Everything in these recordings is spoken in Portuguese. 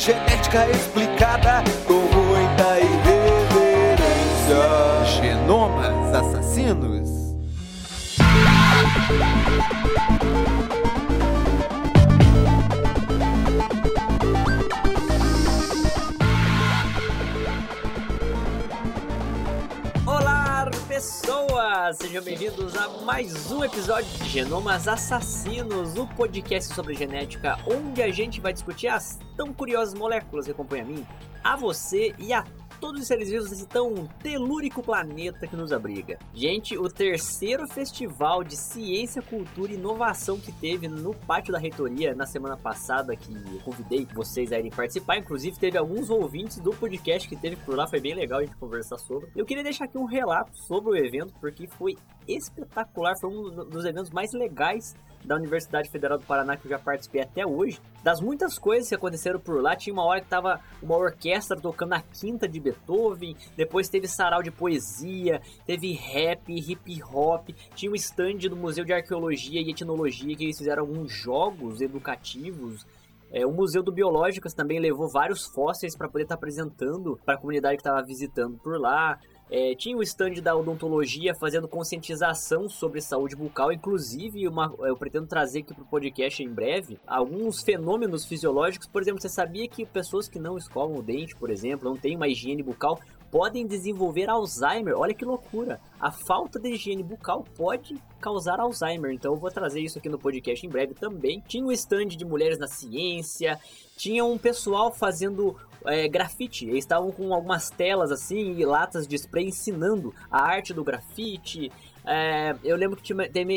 genética explicada Sejam bem-vindos a mais um episódio de Genomas Assassinos, o podcast sobre genética, onde a gente vai discutir as tão curiosas moléculas que acompanham a mim, a você e a todos os seres vivos desse tão telúrico planeta que nos abriga. Gente, o terceiro festival de ciência, cultura e inovação que teve no pátio da reitoria na semana passada, que eu convidei vocês a irem participar, inclusive teve alguns ouvintes do podcast que teve por lá, foi bem legal a gente conversar sobre. Eu queria deixar aqui um relato sobre o evento, porque foi espetacular, foi um dos eventos mais legais da Universidade Federal do Paraná que eu já participei até hoje. Das muitas coisas que aconteceram por lá, tinha uma hora que tava uma orquestra tocando a quinta de Beethoven, depois teve sarau de poesia, teve rap, hip hop, tinha um stand do Museu de Arqueologia e Etnologia que eles fizeram alguns jogos educativos. É, o Museu do Biológicas também levou vários fósseis para poder estar tá apresentando para a comunidade que estava visitando por lá. É, tinha o stand da odontologia fazendo conscientização sobre saúde bucal, inclusive uma, eu pretendo trazer aqui para o podcast em breve alguns fenômenos fisiológicos. Por exemplo, você sabia que pessoas que não escovam o dente, por exemplo, não têm uma higiene bucal, podem desenvolver Alzheimer. Olha que loucura! A falta de higiene bucal pode causar Alzheimer. Então eu vou trazer isso aqui no podcast em breve também. Tinha um stand de mulheres na ciência, tinha um pessoal fazendo é, grafite. Eles estavam com algumas telas assim e latas de spray ensinando a arte do grafite. É, eu lembro que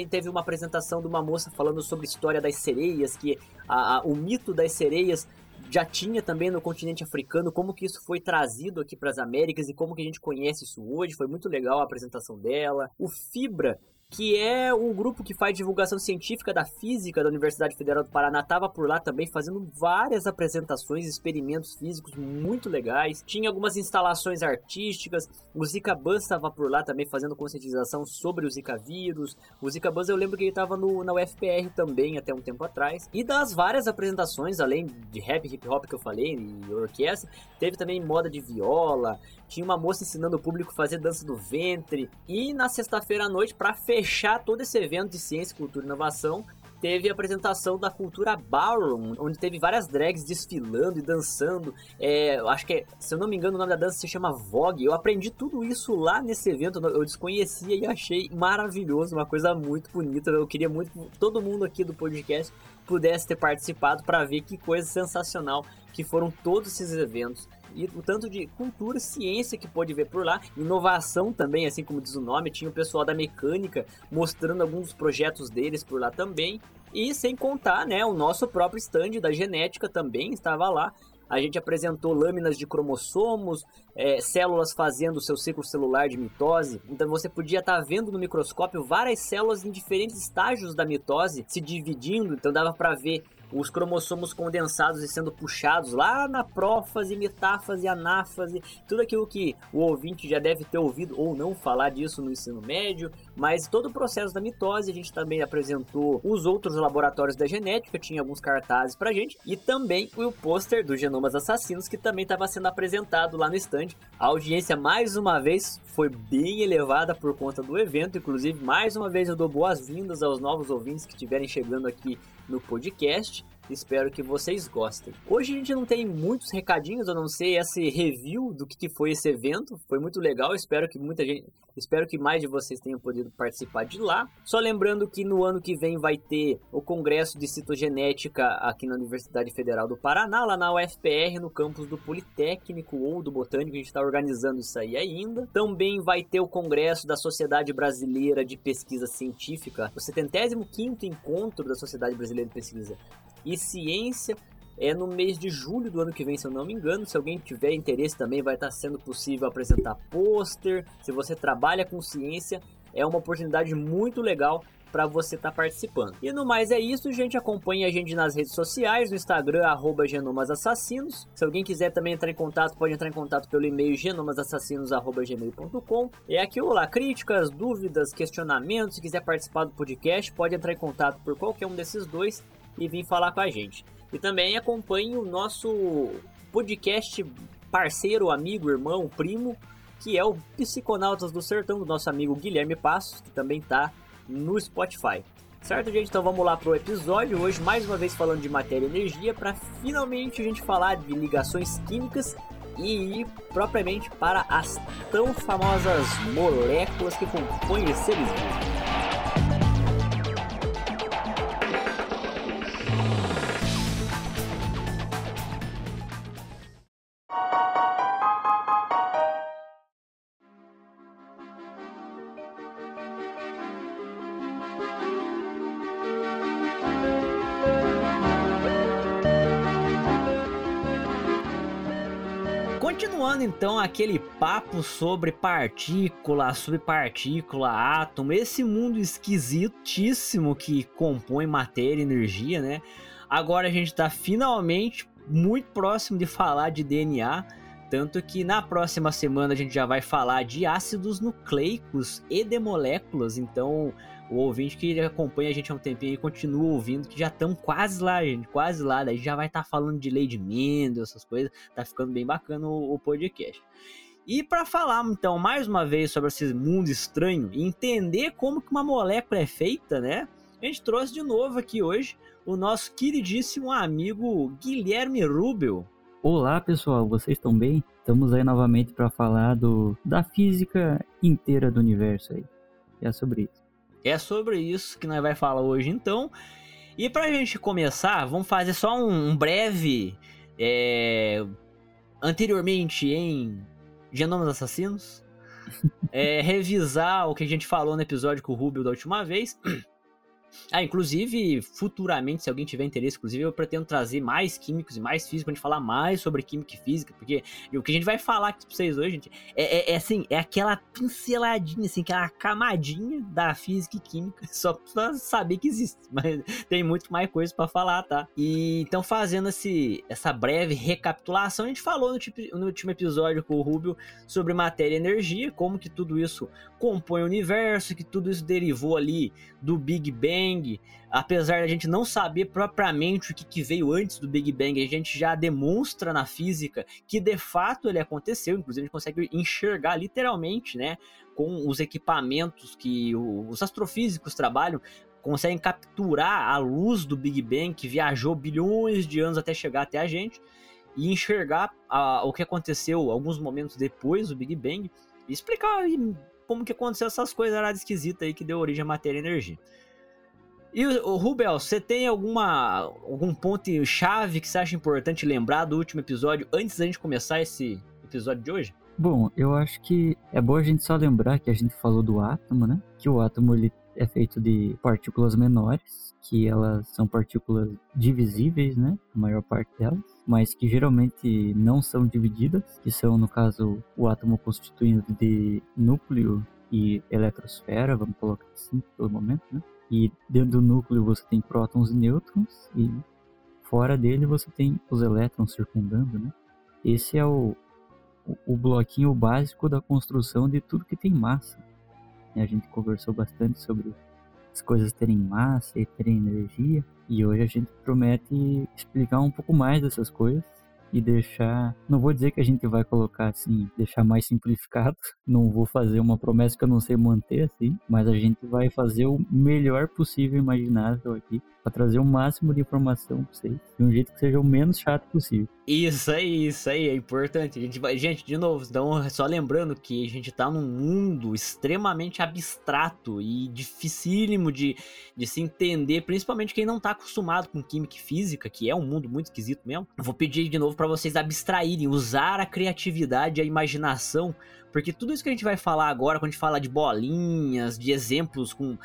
teve uma apresentação de uma moça falando sobre a história das sereias, que a, a, o mito das sereias já tinha também no continente africano, como que isso foi trazido aqui para as Américas e como que a gente conhece isso hoje. Foi muito legal a apresentação dela. O Fibra que é um grupo que faz divulgação científica da física da Universidade Federal do Paraná, estava por lá também fazendo várias apresentações, experimentos físicos muito legais. Tinha algumas instalações artísticas. O Zika Buzz estava por lá também fazendo conscientização sobre o Zika vírus. O Zika Buzz eu lembro que ele estava na UFPR também até um tempo atrás. E das várias apresentações, além de rap, hip hop que eu falei e orquestra, teve também moda de viola, tinha uma moça ensinando o público a fazer dança do ventre. E na sexta-feira à noite, para fechar todo esse evento de ciência, cultura e inovação, teve a apresentação da cultura ballroom, onde teve várias drags desfilando e dançando. É, acho que, se eu não me engano, o nome da dança se chama Vogue. Eu aprendi tudo isso lá nesse evento, eu desconhecia e achei maravilhoso, uma coisa muito bonita. Eu queria muito que todo mundo aqui do podcast pudesse ter participado para ver que coisa sensacional que foram todos esses eventos e o tanto de cultura, ciência que pode ver por lá, inovação também, assim como diz o nome, tinha o pessoal da mecânica mostrando alguns projetos deles por lá também. E sem contar, né, o nosso próprio stand da genética também estava lá. A gente apresentou lâminas de cromossomos, é, células fazendo o seu ciclo celular de mitose. Então você podia estar tá vendo no microscópio várias células em diferentes estágios da mitose se dividindo. Então dava para ver os cromossomos condensados e sendo puxados lá na prófase, metáfase, anáfase, tudo aquilo que o ouvinte já deve ter ouvido ou não falar disso no ensino médio, mas todo o processo da mitose, a gente também apresentou os outros laboratórios da genética, tinha alguns cartazes pra gente, e também o pôster do Genomas Assassinos, que também estava sendo apresentado lá no stand. A audiência, mais uma vez, foi bem elevada por conta do evento, inclusive, mais uma vez eu dou boas-vindas aos novos ouvintes que estiverem chegando aqui no podcast. Espero que vocês gostem. Hoje a gente não tem muitos recadinhos, a não ser esse review do que foi esse evento. Foi muito legal, espero que muita gente, espero que mais de vocês tenham podido participar de lá. Só lembrando que no ano que vem vai ter o congresso de citogenética aqui na Universidade Federal do Paraná, lá na UFPR, no campus do Politécnico ou do Botânico, a gente está organizando isso aí ainda. Também vai ter o congresso da Sociedade Brasileira de Pesquisa Científica, o 75º encontro da Sociedade Brasileira de Pesquisa e ciência. É no mês de julho do ano que vem, se eu não me engano. Se alguém tiver interesse também, vai estar sendo possível apresentar pôster. Se você trabalha com ciência, é uma oportunidade muito legal para você estar tá participando. E no mais é isso, gente. Acompanhe a gente nas redes sociais, no Instagram, arroba genomasassassinos. Se alguém quiser também entrar em contato, pode entrar em contato pelo e-mail genomasassassinos.gmail.com. É aquilo lá, críticas, dúvidas, questionamentos. Se quiser participar do podcast, pode entrar em contato por qualquer um desses dois e vir falar com a gente. E também acompanhe o nosso podcast parceiro, amigo, irmão, primo, que é o Psiconautas do Sertão, do nosso amigo Guilherme Passos, que também tá no Spotify. Certo, gente? Então vamos lá pro episódio. Hoje, mais uma vez, falando de matéria e energia, para finalmente a gente falar de ligações químicas e ir propriamente para as tão famosas moléculas que compõem os seres vivos. Continuando então aquele papo sobre partícula, subpartícula, átomo, esse mundo esquisitíssimo que compõe matéria e energia, né? Agora a gente está finalmente muito próximo de falar de DNA, tanto que na próxima semana a gente já vai falar de ácidos nucleicos e de moléculas, então o ouvinte que acompanha a gente há um tempinho e continua ouvindo, que já estão quase lá, gente, quase lá. Daí já vai estar tá falando de de Mendel, essas coisas. Tá ficando bem bacana o, o podcast. E para falar então mais uma vez sobre esse mundo estranho e entender como que uma molécula é feita, né? A gente trouxe de novo aqui hoje o nosso queridíssimo amigo Guilherme Rubel. Olá pessoal, vocês estão bem? Estamos aí novamente para falar do, da física inteira do universo aí. É sobre isso. É sobre isso que nós vai falar hoje então. E pra gente começar, vamos fazer só um, um breve. É, anteriormente em Genomas Assassinos. é, revisar o que a gente falou no episódio com o Rubio da última vez. Ah, inclusive, futuramente, se alguém tiver interesse, inclusive, eu pretendo trazer mais químicos e mais físicos pra gente falar mais sobre química e física, porque o que a gente vai falar aqui pra vocês hoje, gente, é, é, é assim, é aquela pinceladinha, assim, aquela camadinha da física e química, só pra saber que existe, mas tem muito mais coisa para falar, tá? E então, fazendo esse, essa breve recapitulação, a gente falou no, tipo, no último episódio com o Rubio sobre matéria e energia, como que tudo isso compõe o universo, que tudo isso derivou ali do Big Bang. Apesar da gente não saber propriamente o que, que, veio antes do Big Bang, a gente já demonstra na física que de fato ele aconteceu. Inclusive, a gente consegue enxergar literalmente, né? Com os equipamentos que os astrofísicos trabalham, conseguem capturar a luz do Big Bang que viajou bilhões de anos até chegar até a gente e enxergar a, o que aconteceu alguns momentos depois do Big Bang e explicar como que aconteceu essas coisas lá esquisitas aí que deu origem à matéria e energia. E o Rubel, você tem alguma algum ponto chave que você acha importante lembrar do último episódio antes da gente começar esse episódio de hoje? Bom, eu acho que é bom a gente só lembrar que a gente falou do átomo, né? Que o átomo ele é feito de partículas menores, que elas são partículas divisíveis, né? A maior parte delas, mas que geralmente não são divididas, que são, no caso, o átomo constituído de núcleo e eletrosfera, vamos colocar assim pelo momento, né? E dentro do núcleo você tem prótons e nêutrons, e fora dele você tem os elétrons circundando, né? Esse é o, o, bloquinho básico da construção de tudo que tem massa. A gente conversou bastante sobre as coisas terem massa e terem energia. E hoje a gente promete explicar um pouco mais dessas coisas e deixar. Não vou dizer que a gente vai colocar assim, deixar mais simplificado. Não vou fazer uma promessa que eu não sei manter assim, mas a gente vai fazer o melhor possível imaginável aqui para trazer o máximo de informação para vocês, de um jeito que seja o menos chato possível. Isso aí, isso aí, é importante. A gente vai, gente, de novo, então, só lembrando que a gente tá num mundo extremamente abstrato e dificílimo de, de se entender, principalmente quem não tá acostumado com química e física, que é um mundo muito esquisito mesmo. Eu vou pedir de novo para vocês abstraírem, usar a criatividade e a imaginação porque tudo isso que a gente vai falar agora, quando a gente fala de bolinhas, de exemplos com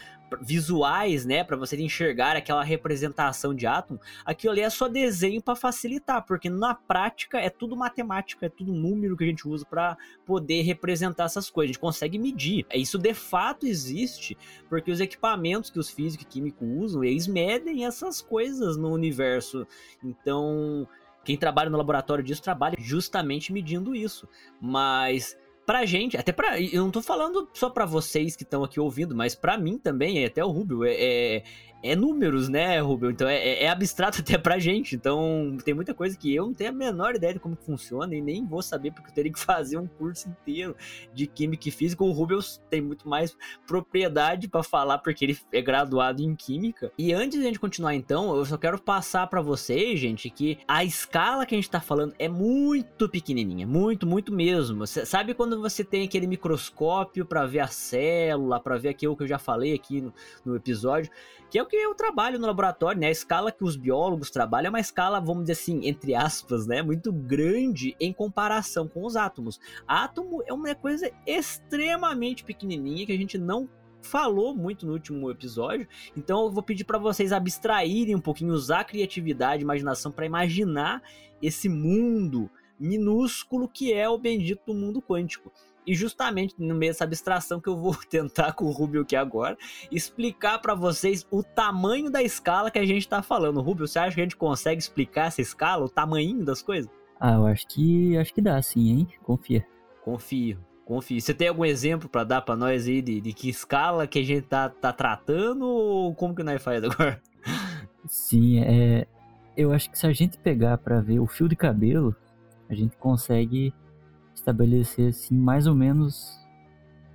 visuais, né, para você enxergar aquela representação de átomo, aquilo ali é só desenho para facilitar, porque na prática é tudo matemática, é tudo número que a gente usa para poder representar essas coisas. A gente consegue medir. Isso de fato existe, porque os equipamentos que os físicos e químicos usam, eles medem essas coisas no universo. Então, quem trabalha no laboratório disso trabalha justamente medindo isso. Mas pra gente, até pra. Eu não tô falando só pra vocês que estão aqui ouvindo, mas pra mim também, até o Rubio, é, é, é números, né, Rubio? Então é, é, é abstrato até pra gente. Então tem muita coisa que eu não tenho a menor ideia de como funciona e nem vou saber porque eu teria que fazer um curso inteiro de Química e Física. O Rubio tem muito mais propriedade para falar porque ele é graduado em Química. E antes de a gente continuar então, eu só quero passar para vocês, gente, que a escala que a gente tá falando é muito pequenininha, muito, muito mesmo. Cê sabe quando você tem aquele microscópio para ver a célula, para ver aquilo que eu já falei aqui no, no episódio? que é o que eu trabalho no laboratório, né? A escala que os biólogos trabalham é uma escala, vamos dizer assim, entre aspas, né? Muito grande em comparação com os átomos. Átomo é uma coisa extremamente pequenininha que a gente não falou muito no último episódio. Então eu vou pedir para vocês abstraírem um pouquinho, usar a criatividade, imaginação para imaginar esse mundo minúsculo que é o bendito mundo quântico. E justamente no meio dessa abstração que eu vou tentar com o Rubio aqui agora, explicar para vocês o tamanho da escala que a gente tá falando. Rubio, você acha que a gente consegue explicar essa escala, o tamanho das coisas? Ah, eu acho que acho que dá sim, hein? Confia. Confio. Confio. Você tem algum exemplo para dar para nós aí de, de, que escala que a gente tá, tá tratando ou como que nós faz agora? Sim, é. Eu acho que se a gente pegar para ver o fio de cabelo, a gente consegue estabelecer assim mais ou menos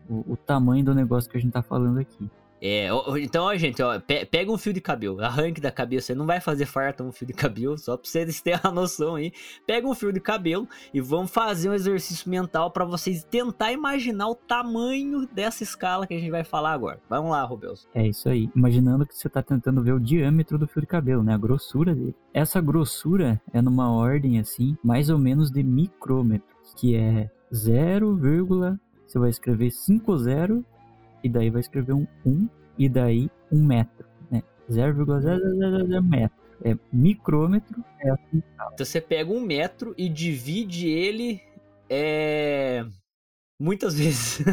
o, o, tamanho do negócio que a gente tá falando aqui. É, então, ó, gente, ó, pega um fio de cabelo, arranque da cabeça, não vai fazer farta um fio de cabelo, só pra vocês terem a noção aí. Pega um fio de cabelo e vamos fazer um exercício mental para vocês tentar imaginar o tamanho dessa escala que a gente vai falar agora. Vamos lá, Rubels. É isso aí, imaginando que você tá tentando ver o diâmetro do fio de cabelo, né, a grossura dele. Essa grossura é numa ordem assim, mais ou menos de micrômetro que é 0, você vai escrever 50 e daí vai escrever um 1 e daí um metro, né? 0,000 metro. É micrômetro, é assim. Então você pega um metro e divide ele é muitas vezes.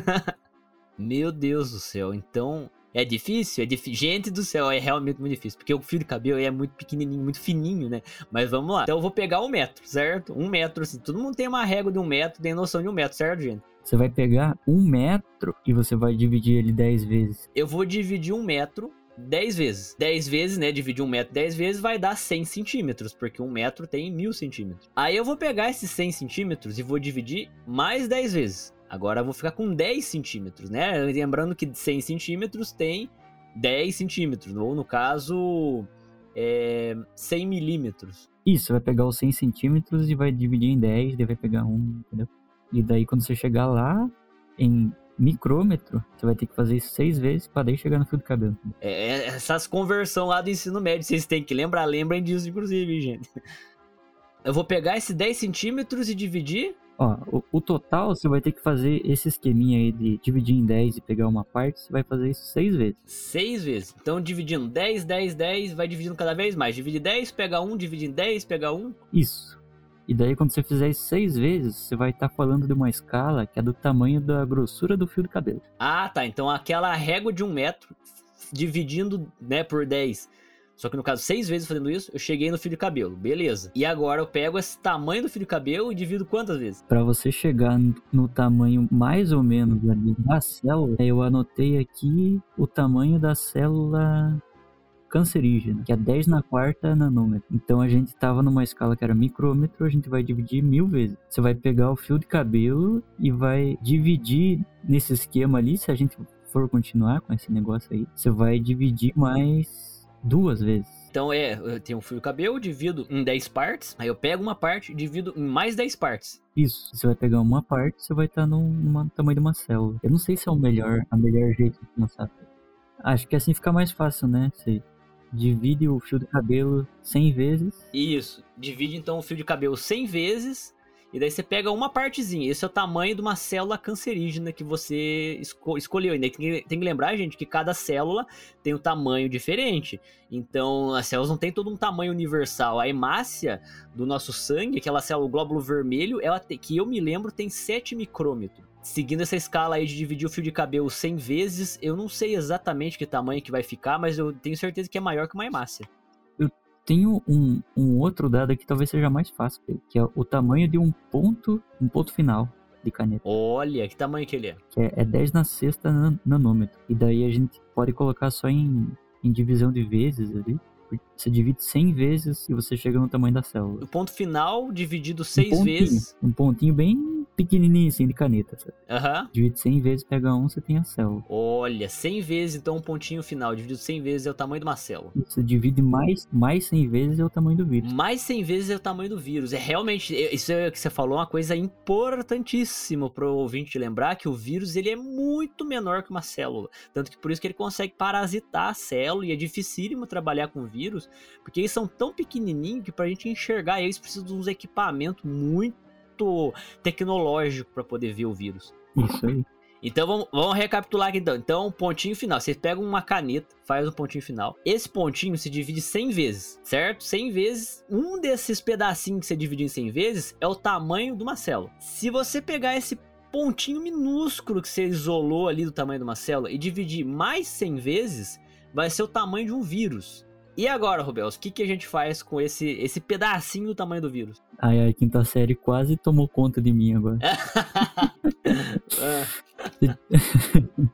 Meu Deus do céu. Então é difícil? É difícil. Gente do céu, é realmente muito difícil. Porque o fio de cabelo é muito pequenininho, muito fininho, né? Mas vamos lá. Então eu vou pegar um metro, certo? Um metro, assim. Todo mundo tem uma régua de um metro, tem noção de um metro, certo, gente? Você vai pegar um metro e você vai dividir ele 10 vezes. Eu vou dividir um metro 10 vezes. 10 vezes, né? Dividir um metro 10 vezes vai dar 100 centímetros, porque um metro tem mil centímetros. Aí eu vou pegar esses 100 centímetros e vou dividir mais 10 vezes. Agora eu vou ficar com 10 centímetros, né? Lembrando que 100 centímetros tem 10 centímetros, ou no caso, é 100 milímetros. Isso, vai pegar os 100 centímetros e vai dividir em 10, daí vai pegar um, entendeu? E daí quando você chegar lá, em micrômetro, você vai ter que fazer isso seis vezes para daí chegar no fio do cabelo. É, é, essas conversão lá do ensino médio, vocês têm que lembrar, lembrem disso, inclusive, gente. Eu vou pegar esses 10 centímetros e dividir Ó, o, o, total você vai ter que fazer esse esqueminha aí de dividir em 10 e pegar uma parte, você vai fazer isso seis vezes. Seis vezes. Então dividindo 10, 10, 10, vai dividindo cada vez mais. Divide 10, pega 1, divide em 10, pega 1. Isso. E daí quando você fizer isso seis vezes, você vai estar tá falando de uma escala que é do tamanho da grossura do fio de cabelo. Ah, tá. Então aquela régua de um metro dividindo né, por 10 só que no caso, seis vezes fazendo isso, eu cheguei no fio de cabelo. Beleza. E agora eu pego esse tamanho do fio de cabelo e divido quantas vezes? Para você chegar no tamanho mais ou menos da célula, eu anotei aqui o tamanho da célula cancerígena, que é 10 na quarta nanômetro. Então a gente estava numa escala que era micrômetro, a gente vai dividir mil vezes. Você vai pegar o fio de cabelo e vai dividir nesse esquema ali, se a gente for continuar com esse negócio aí, você vai dividir mais duas vezes. Então é, eu tenho um fio de cabelo, divido em 10 partes, aí eu pego uma parte e divido em mais 10 partes. Isso, você vai pegar uma parte, você vai estar no, no tamanho de uma célula. Eu não sei se é o melhor, a melhor jeito de começar. Acho que assim fica mais fácil, né? Você divide o fio de cabelo 100 vezes. Isso, divide então o fio de cabelo 100 vezes e daí você pega uma partezinha. Esse é o tamanho de uma célula cancerígena que você esco escolheu. E tem que, tem que lembrar, gente, que cada célula tem um tamanho diferente. Então, as células não têm todo um tamanho universal. A hemácia do nosso sangue, aquela célula, o glóbulo vermelho, ela tem, que eu me lembro, tem 7 micrômetros. Seguindo essa escala aí de dividir o fio de cabelo 100 vezes, eu não sei exatamente que tamanho que vai ficar, mas eu tenho certeza que é maior que uma hemácia. Tenho um, um outro dado que talvez seja mais fácil, que é o tamanho de um ponto, um ponto final. de caneta. Olha, que tamanho que ele é. Que é, é 10 na sexta nan- nanômetro. E daí a gente pode colocar só em, em divisão de vezes ali. Você divide 100 vezes e você chega no tamanho da célula. O ponto final dividido Um seis pontinho, vezes. Um pontinho bem pequenininho assim de caneta. Sabe? Aham. Divide 100 vezes, pega um, você tem a célula. Olha, 100 vezes, então um pontinho final dividido 100 vezes é o tamanho de uma célula. Você divide mais, mais 100 vezes é o tamanho do vírus. Mais 100 vezes é o tamanho do vírus. É realmente, é- isso é o que você falou, uma coisa importantíssima pro ouvinte lembrar que o vírus ele é muito menor que uma célula. Tanto que por isso que ele consegue parasitar a célula e é dificílimo trabalhar com vírus, porque eles são tão pequenininhos que pra gente enxergar eles precisa de uns equipamentos muito tecnológicos para poder ver o vírus. Isso aí. Então vamos, vamos recapitular aqui então. Então, pontinho final. Você pega uma caneta, faz um pontinho final. Esse pontinho se divide 100 vezes, certo? 100 vezes. Um desses pedacinhos que você dividir em 100 vezes é o tamanho de uma célula. Se você pegar esse pontinho minúsculo que você isolou ali do tamanho de uma célula e dividir mais 100 vezes, vai ser o tamanho de um vírus. E agora, Rubels, o que, que a gente faz com esse, esse pedacinho do tamanho do vírus? Aí a quinta série quase tomou conta de mim agora.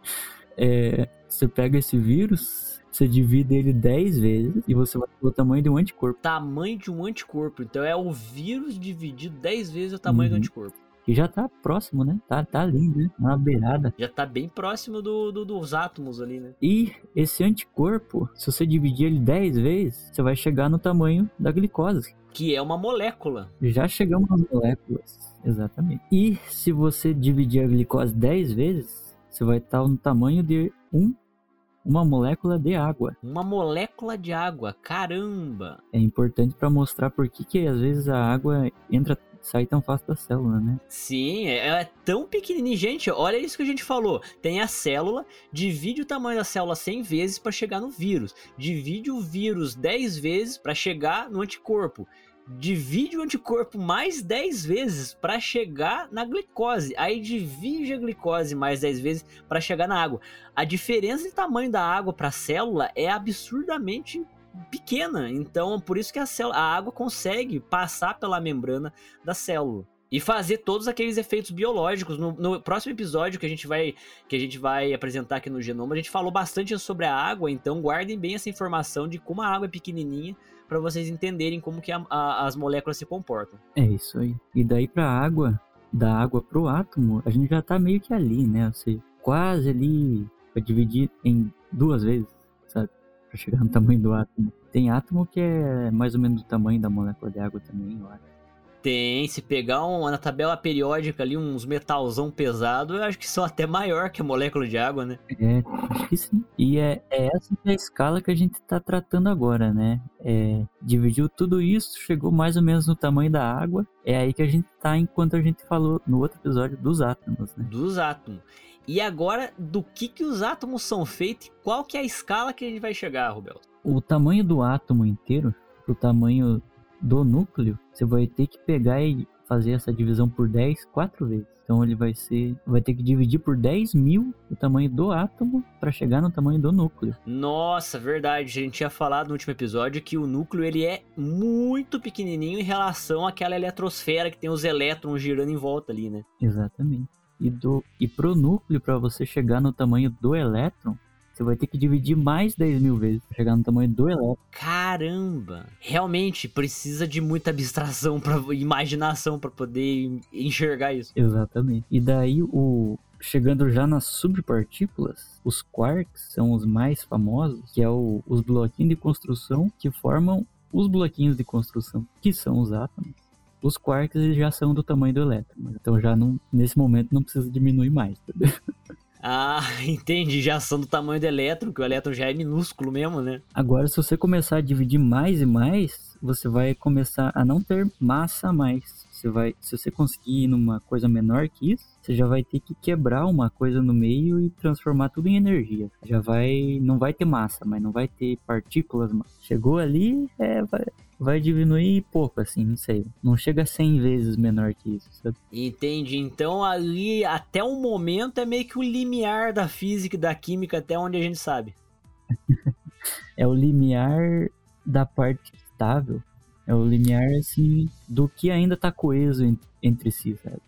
É, você pega esse vírus, você divide ele 10 vezes e você vai ter o tamanho de um anticorpo. tamanho de um anticorpo. Então é o vírus dividido 10 vezes o tamanho do Uhum. anticorpo. Que já tá próximo, né? Tá, tá ali, né? Na beirada. Já tá bem próximo do, do- dos átomos ali, né? E esse anticorpo, se você dividir ele 10 vezes, você vai chegar no tamanho da glicose. Que é uma molécula. Já chegamos nas moléculas. Exatamente. E se você dividir a glicose 10 vezes, você vai estar no tamanho de um, uma molécula de água. Uma molécula de água. Caramba! É importante para mostrar por que, que às vezes a água entra, sai tão fácil da célula, né? Sim, é- ela é tão pequenininha. Gente, olha isso que a gente falou. Tem a célula, divide o tamanho da célula 100 vezes para chegar no vírus. Divide o vírus 10 vezes para chegar no anticorpo. Divide o anticorpo mais 10 vezes para chegar na glicose. Aí divide a glicose mais 10 vezes para chegar na água. A diferença de tamanho da água para a célula é absurdamente pequena. Então, por isso que a, célula, a água consegue passar pela membrana da célula e fazer todos aqueles efeitos biológicos. No, no próximo episódio que a gente vai que a gente vai apresentar aqui no Genoma, a gente falou bastante sobre a água, então guardem bem essa informação de como a água é pequenininha para vocês entenderem como que a- a- as moléculas se comportam. É isso aí. E daí pra água, da água pro átomo, a gente já tá meio que ali, né? Ou seja, quase ali pra dividir em duas vezes, sabe? Pra chegar no tamanho do átomo. Tem átomo que é mais ou menos do tamanho da molécula de água também, eu acho. Tem, se pegar um, na tabela periódica ali uns metalzão pesado, eu acho que são até maior que a molécula de água, né? É, acho que sim. E é, é essa que é a escala que a gente tá tratando agora, né? É, dividiu tudo isso, chegou mais ou menos no tamanho da água. É aí que a gente tá enquanto a gente falou no outro episódio dos átomos, né? Dos átomos. E agora, do que que os átomos são feitos e qual que é a escala que a gente vai chegar, Rubel? o tamanho do átomo inteiro, o tamanho do núcleo, você vai ter que pegar e fazer essa divisão por 10 quatro vezes. Então ele vai ser, vai ter que dividir por 10 mil o tamanho do átomo para chegar no tamanho do núcleo. Nossa, verdade. A gente tinha falado no último episódio que o núcleo ele é muito pequenininho em relação àquela eletrosfera que tem os elétrons girando em volta ali, né? Exatamente. E do e pro núcleo para você chegar no tamanho do elétron, você vai ter que dividir mais 10 mil vezes para chegar no tamanho do elétron. Caramba! Realmente precisa de muita abstração, pra, imaginação para poder enxergar isso. Exatamente. E daí o chegando já nas subpartículas, os quarks são os mais famosos, que é o- os bloquinhos de construção que formam os bloquinhos de construção, que são os átomos. Os quarks eles já são do tamanho do elétron, então já não, nesse momento não precisa diminuir mais. entendeu? Ah, entendi. Já são do tamanho do elétron, que o elétron já é minúsculo mesmo, né? Agora, se você começar a dividir mais e mais, você vai começar a não ter massa mais. Você vai, se você conseguir ir numa coisa menor que isso, você já vai ter que quebrar uma coisa no meio e transformar tudo em energia. Já vai, não vai ter massa, mas não vai ter partículas. mais. Chegou ali, é, vai, vai diminuir pouco, assim, não sei. Não chega a 100 vezes menor que isso, sabe? Entendi. Então ali, até o momento, é meio que o limiar da física e da química, até onde a gente sabe. É o limiar da parte estável. É o limiar, assim, do que ainda tá coeso en- entre si, sabe?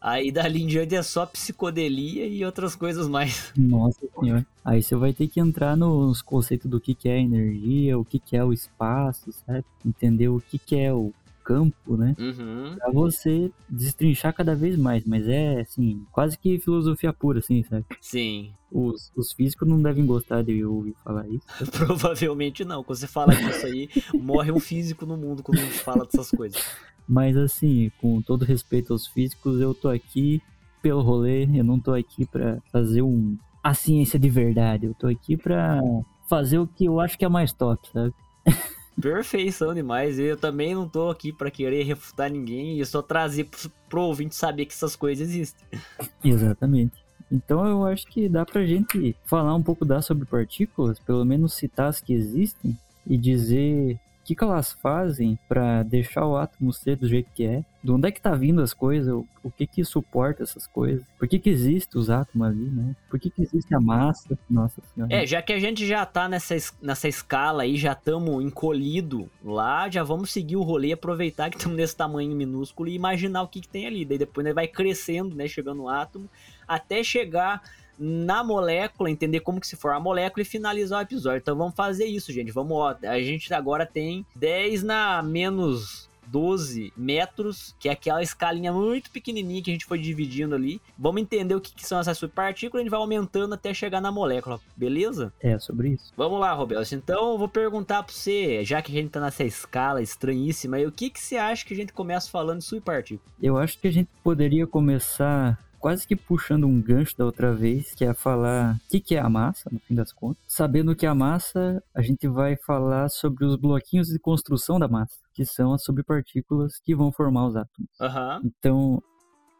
Aí dali em diante é só psicodelia e outras coisas mais. Nossa senhora. Aí você vai ter que entrar nos conceitos do que, que é energia, o que, que é o espaço, sabe? Entender o que, que é o campo, né? Uhum. Pra você destrinchar cada vez mais. Mas é, assim, quase que filosofia pura, assim, sabe? Sim. Os, os físicos não devem gostar de eu ouvir falar isso. Provavelmente não. Quando você fala disso aí, morre um físico no mundo quando a gente fala dessas coisas. Mas assim, com todo respeito aos físicos, eu tô aqui pelo rolê, eu não tô aqui pra fazer um a ciência de verdade, eu tô aqui pra fazer o que eu acho que é mais top, sabe? Perfeição demais. Eu também não tô aqui pra querer refutar ninguém e só trazer pro, pro ouvinte saber que essas coisas existem. Exatamente. Então eu acho que dá pra gente falar um pouco das sobre partículas, pelo menos citar as que existem e dizer o que, que elas fazem para deixar o átomo ser do jeito que é, de onde é que tá vindo as coisas, o, o que que suporta essas coisas, por que que existe os átomos ali, né? Por que que existe a massa? Nossa senhora. É, já que a gente já tá nessa, es- nessa escala aí, já estamos encolhido lá, já vamos seguir o rolê, aproveitar que estamos nesse tamanho minúsculo e imaginar o que, que tem ali. Daí depois né, vai crescendo, né, chegando no átomo, até chegar na molécula, entender como que se forma a molécula e finalizar o episódio. Então vamos fazer isso, gente. Vamos, ó, a gente agora tem 10 na menos 12 metros, que é aquela escalinha muito pequenininha que a gente foi dividindo ali. Vamos entender o que, que são essas subpartículas, a gente vai aumentando até chegar na molécula, beleza? É sobre isso. Vamos lá, Roberto. Então eu vou perguntar pra você, já que a gente tá nessa escala estranhíssima, aí, o que, que você acha que a gente começa falando de subpartícula? Eu acho que a gente poderia começar quase que puxando um gancho da outra vez, que é falar o que, que é a massa, no fim das contas. Sabendo que a massa, a gente vai falar sobre os bloquinhos de construção da massa, que são as subpartículas que vão formar os átomos. Aham. Então,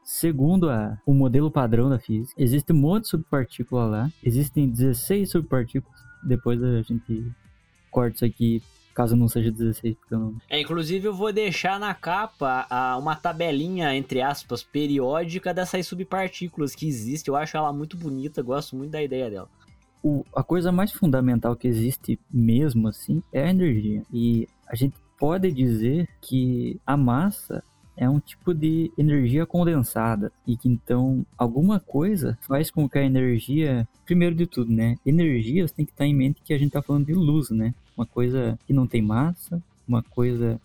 segundo a, o modelo padrão da física, existe um monte de subpartícula lá, existem 16 subpartículas. Depois a gente corta isso aqui, caso não seja 16, porque eu não, É, inclusive eu vou deixar na capa a- uma tabelinha, entre aspas, periódica dessas subpartículas que existe. Eu acho ela muito bonita, gosto muito da ideia dela. o- a coisa mais fundamental que existe mesmo assim é a energia. E a gente pode dizer que a massa é um tipo de energia condensada e que então alguma coisa faz com que a energia, primeiro de tudo, né? Energias tem que estar em mente que a gente está falando de luz, né? Uma coisa que não tem massa, uma coisa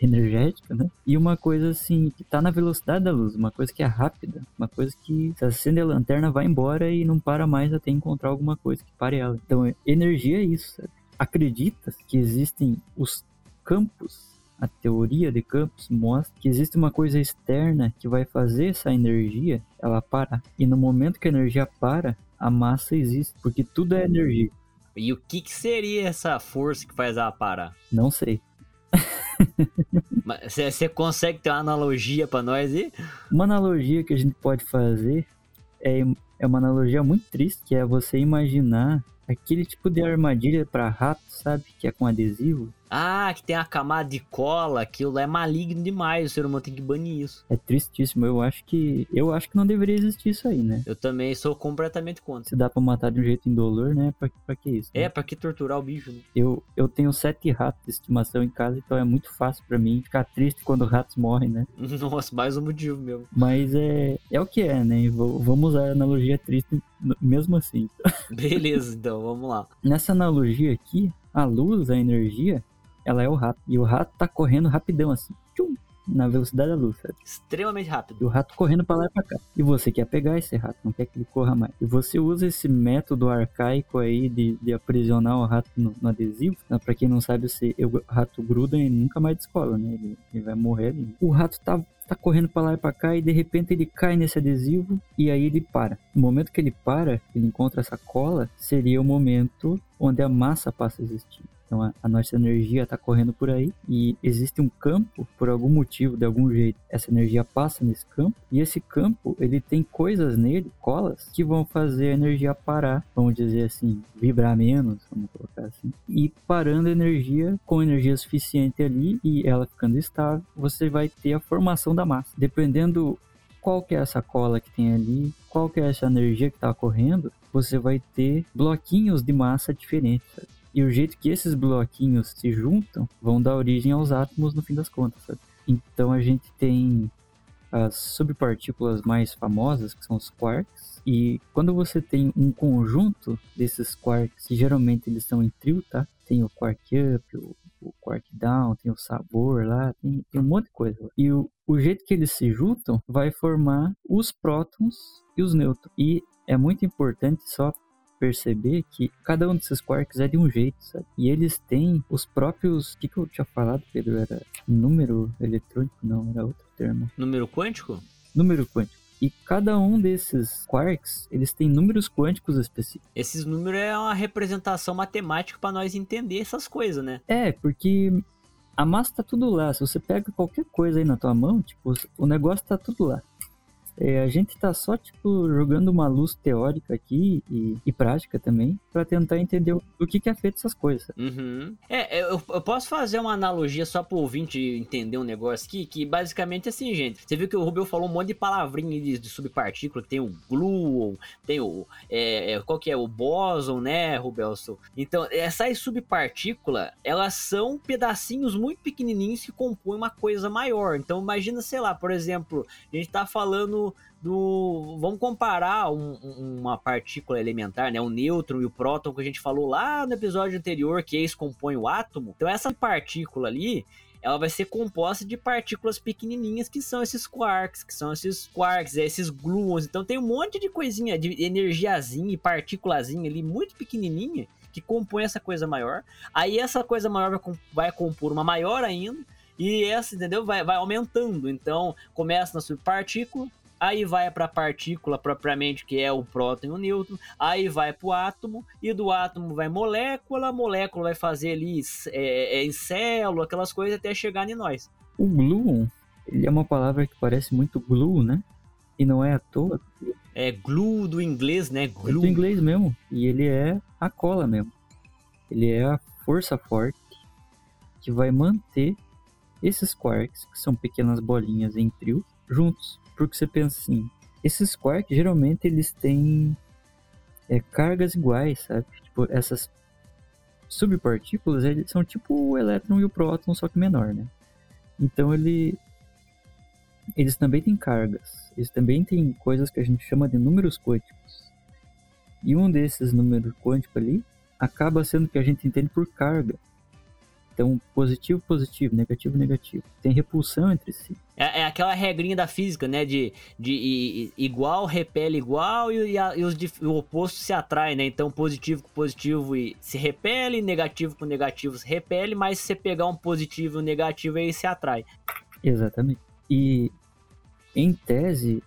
energética, né? E uma coisa assim que tá na velocidade da luz, uma coisa que é rápida, uma coisa que se acende a lanterna vai embora e não para mais até encontrar alguma coisa que pare ela. Então, energia é isso, sabe? Acredita que existem os campos, a teoria de campos mostra que existe uma coisa externa que vai fazer essa energia ela parar. E no momento que a energia para, a massa existe, porque tudo é energia. E o que, que seria essa força que faz ela parar? Não sei. Mas Você consegue ter uma analogia pra nós aí? Uma analogia que a gente pode fazer é, é uma analogia muito triste, que é você imaginar aquele tipo de armadilha para rato, sabe? Que é com adesivo. Ah, que tem a camada de cola, aquilo lá é maligno demais, o ser humano tem que banir isso. É tristíssimo. Eu acho que eu acho que não deveria existir isso aí, né? Eu também sou completamente contra. Se dá pra matar de um jeito indolor, né? Pra, pra que isso? né? É, pra que torturar o bicho, né? Eu, eu tenho sete ratos de estimação em casa, então é muito fácil pra mim ficar triste quando ratos morrem, né? Nossa, mais um motivo mesmo. Mas é, é o que é, né? Vamos usar a analogia triste mesmo assim. Beleza, então, vamos lá. Nessa analogia aqui, a luz, a energia, ela é o rato. E o rato tá correndo rapidão assim, tchum, na velocidade da luz, sabe? Extremamente E rápido. o rato correndo pra lá e pra cá. E você quer pegar esse rato, não quer que ele corra mais. E você usa esse método arcaico aí de, de aprisionar o rato no, no adesivo. Né? Pra quem não sabe, se o rato gruda e nunca mais descola, né? Ele, ele vai morrer ali. O rato tá, tá correndo pra lá e pra cá e de repente ele cai nesse adesivo e aí ele para. No momento que ele para, ele encontra essa cola, seria o momento onde a massa passa a existir. Então a, a nossa energia está correndo por aí e existe um campo, por algum motivo, de algum jeito, essa energia passa nesse campo e esse campo ele tem coisas nele, colas, que vão fazer a energia parar, vamos dizer assim, vibrar menos, vamos colocar assim. E parando a energia com energia suficiente ali e ela ficando estável, você vai ter a formação da massa. Dependendo qual que é essa cola que tem ali, qual que é essa energia que está correndo, você vai ter bloquinhos de massa diferentes. sabe? E o jeito que esses bloquinhos se juntam vão dar origem aos átomos no fim das contas, sabe? Então a gente tem as subpartículas mais famosas, que são os quarks. E quando você tem um conjunto desses quarks, que geralmente eles são em trio, tá? Tem o quark up, o, o quark down, tem o sabor lá, tem, tem um monte de coisa. E o, o jeito que eles se juntam vai formar os prótons e os nêutrons. E é muito importante só perceber que cada um desses quarks é de um jeito, sabe? E eles têm os próprios. O que, que eu tinha falado, Pedro? Era número eletrônico? Não, era outro termo. Número quântico? Número quântico. E cada um desses quarks, eles têm números quânticos específicos. Esses números é uma representação matemática para nós entender essas coisas, né? É, porque a massa tá tudo lá. Se você pega qualquer coisa aí na tua mão, tipo, o negócio tá tudo lá. É, a gente tá só, tipo, jogando uma luz teórica aqui e, e prática também para tentar entender o, que, que é feito essas coisas. Uhum. É, eu, eu, posso fazer uma analogia só pro ouvinte entender um negócio aqui, que basicamente é assim, gente. Você viu que o Rubel falou um monte de palavrinha de, de subpartícula, tem o gluon, tem o. É, é, qual que é? O bóson, né, Rubelson? Então, essas subpartículas, elas são pedacinhos muito pequenininhos que compõem uma coisa maior. Então, imagina, sei lá, por exemplo, a gente tá falando do, Vamos comparar um, uma partícula elementar, né? O nêutron e o próton que a gente falou lá no episódio anterior, que eles compõem o átomo. Então, essa partícula ali, ela vai ser composta de partículas pequenininhas que são esses quarks, que são esses quarks, esses gluons. Então tem um monte de coisinha, de energiazinha e partículazinha ali muito pequenininha que compõe essa coisa maior. Aí essa coisa maior vai, vai compor uma maior ainda. E essa, entendeu? Vai, vai aumentando. Então começa na subpartícula, aí vai para a partícula propriamente, que é o próton e o nêutron, aí vai para o átomo, e do átomo vai molécula, a molécula vai fazer ali é, é, em célula, aquelas coisas, até chegar em nós. O gluon, ele é uma palavra que parece muito glue, né? E não é à toa. É glue do inglês, né? Glue. É do inglês mesmo. E ele é a cola mesmo. Ele é a força forte que vai manter esses quarks, que são pequenas bolinhas em trio, juntos. Porque você pensa assim, esses quarks geralmente eles têm é, cargas iguais, sabe? Tipo, essas subpartículas eles são tipo o elétron e o próton, só que menor, né? Então ele eles também têm cargas, eles também têm coisas que a gente chama de números quânticos. E um desses números quânticos ali acaba sendo que a gente entende por carga. Então, positivo, positivo, negativo, negativo. Tem repulsão entre si. É, é aquela regrinha da física, né? De, de, igual repele igual e, e, a, e os, o oposto se atrai, né? Então, positivo com positivo e se repele, negativo com negativo se repele, mas se você pegar um positivo e um negativo, aí se atrai. Exatamente. E, em tese,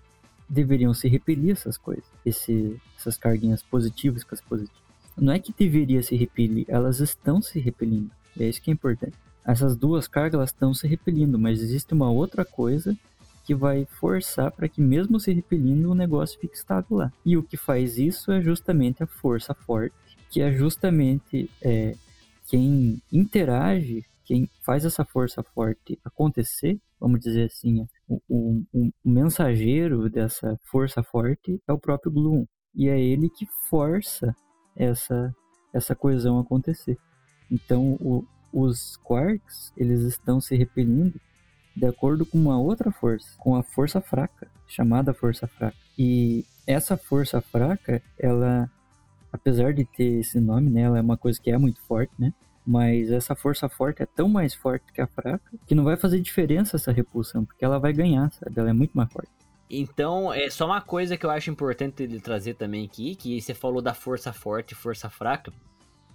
deveriam se repelir essas coisas. Esse, essas carguinhas positivas com as positivas. Não é que deveria se repelir, elas estão se repelindo. É isso que é importante. Essas duas cargas estão se repelindo, mas existe uma outra coisa que vai forçar para que mesmo se repelindo o negócio fique estável lá. E o que faz isso é justamente a força forte, que é justamente é, quem interage, quem faz essa força forte acontecer, vamos dizer assim, o, o, o mensageiro dessa força forte é o próprio Gloom. E é ele que força essa, essa coesão acontecer. Então, o, os quarks, eles estão se repelindo de acordo com uma outra força, com a força fraca, chamada força fraca. E essa força fraca, ela, apesar de ter esse nome, né, ela é uma coisa que é muito forte, né? Mas essa força forte é tão mais forte que a fraca que não vai fazer diferença essa repulsão, porque ela vai ganhar, sabe? Ela é muito mais forte. Então, é só uma coisa que eu acho importante ele trazer também aqui, que você falou da força forte e força fraca.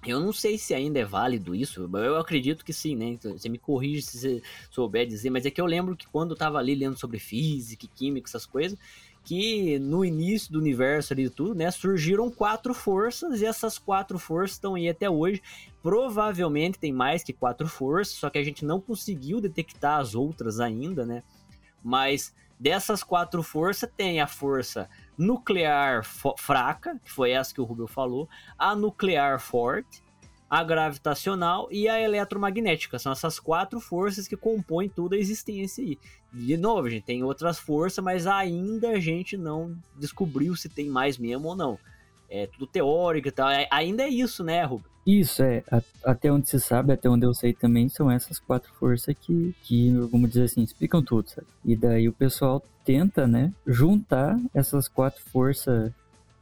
Eu não sei se ainda é válido isso, eu acredito que sim, né? Então, você me corrige se você souber dizer, mas é que eu lembro que quando eu tava ali lendo sobre física, química, essas coisas, que no início do universo ali e tudo, né, surgiram quatro forças e essas quatro forças estão aí até hoje. Provavelmente tem mais que quatro forças, só que a gente não conseguiu detectar as outras ainda, né? Mas dessas quatro forças tem a força nuclear fraca, que foi essa que o Rubio falou, a nuclear forte, a gravitacional e a eletromagnética. São essas quatro forças que compõem toda a existência aí. De novo, gente tem outras forças, mas ainda a gente não descobriu se tem mais mesmo ou não. É tudo teórico e tal. É, ainda é isso, né, Rubens? Isso, é. Até onde se sabe, até onde eu sei também, são essas quatro forças que, que vamos dizer assim, explicam tudo, sabe? E daí o pessoal tenta, né, juntar essas quatro forças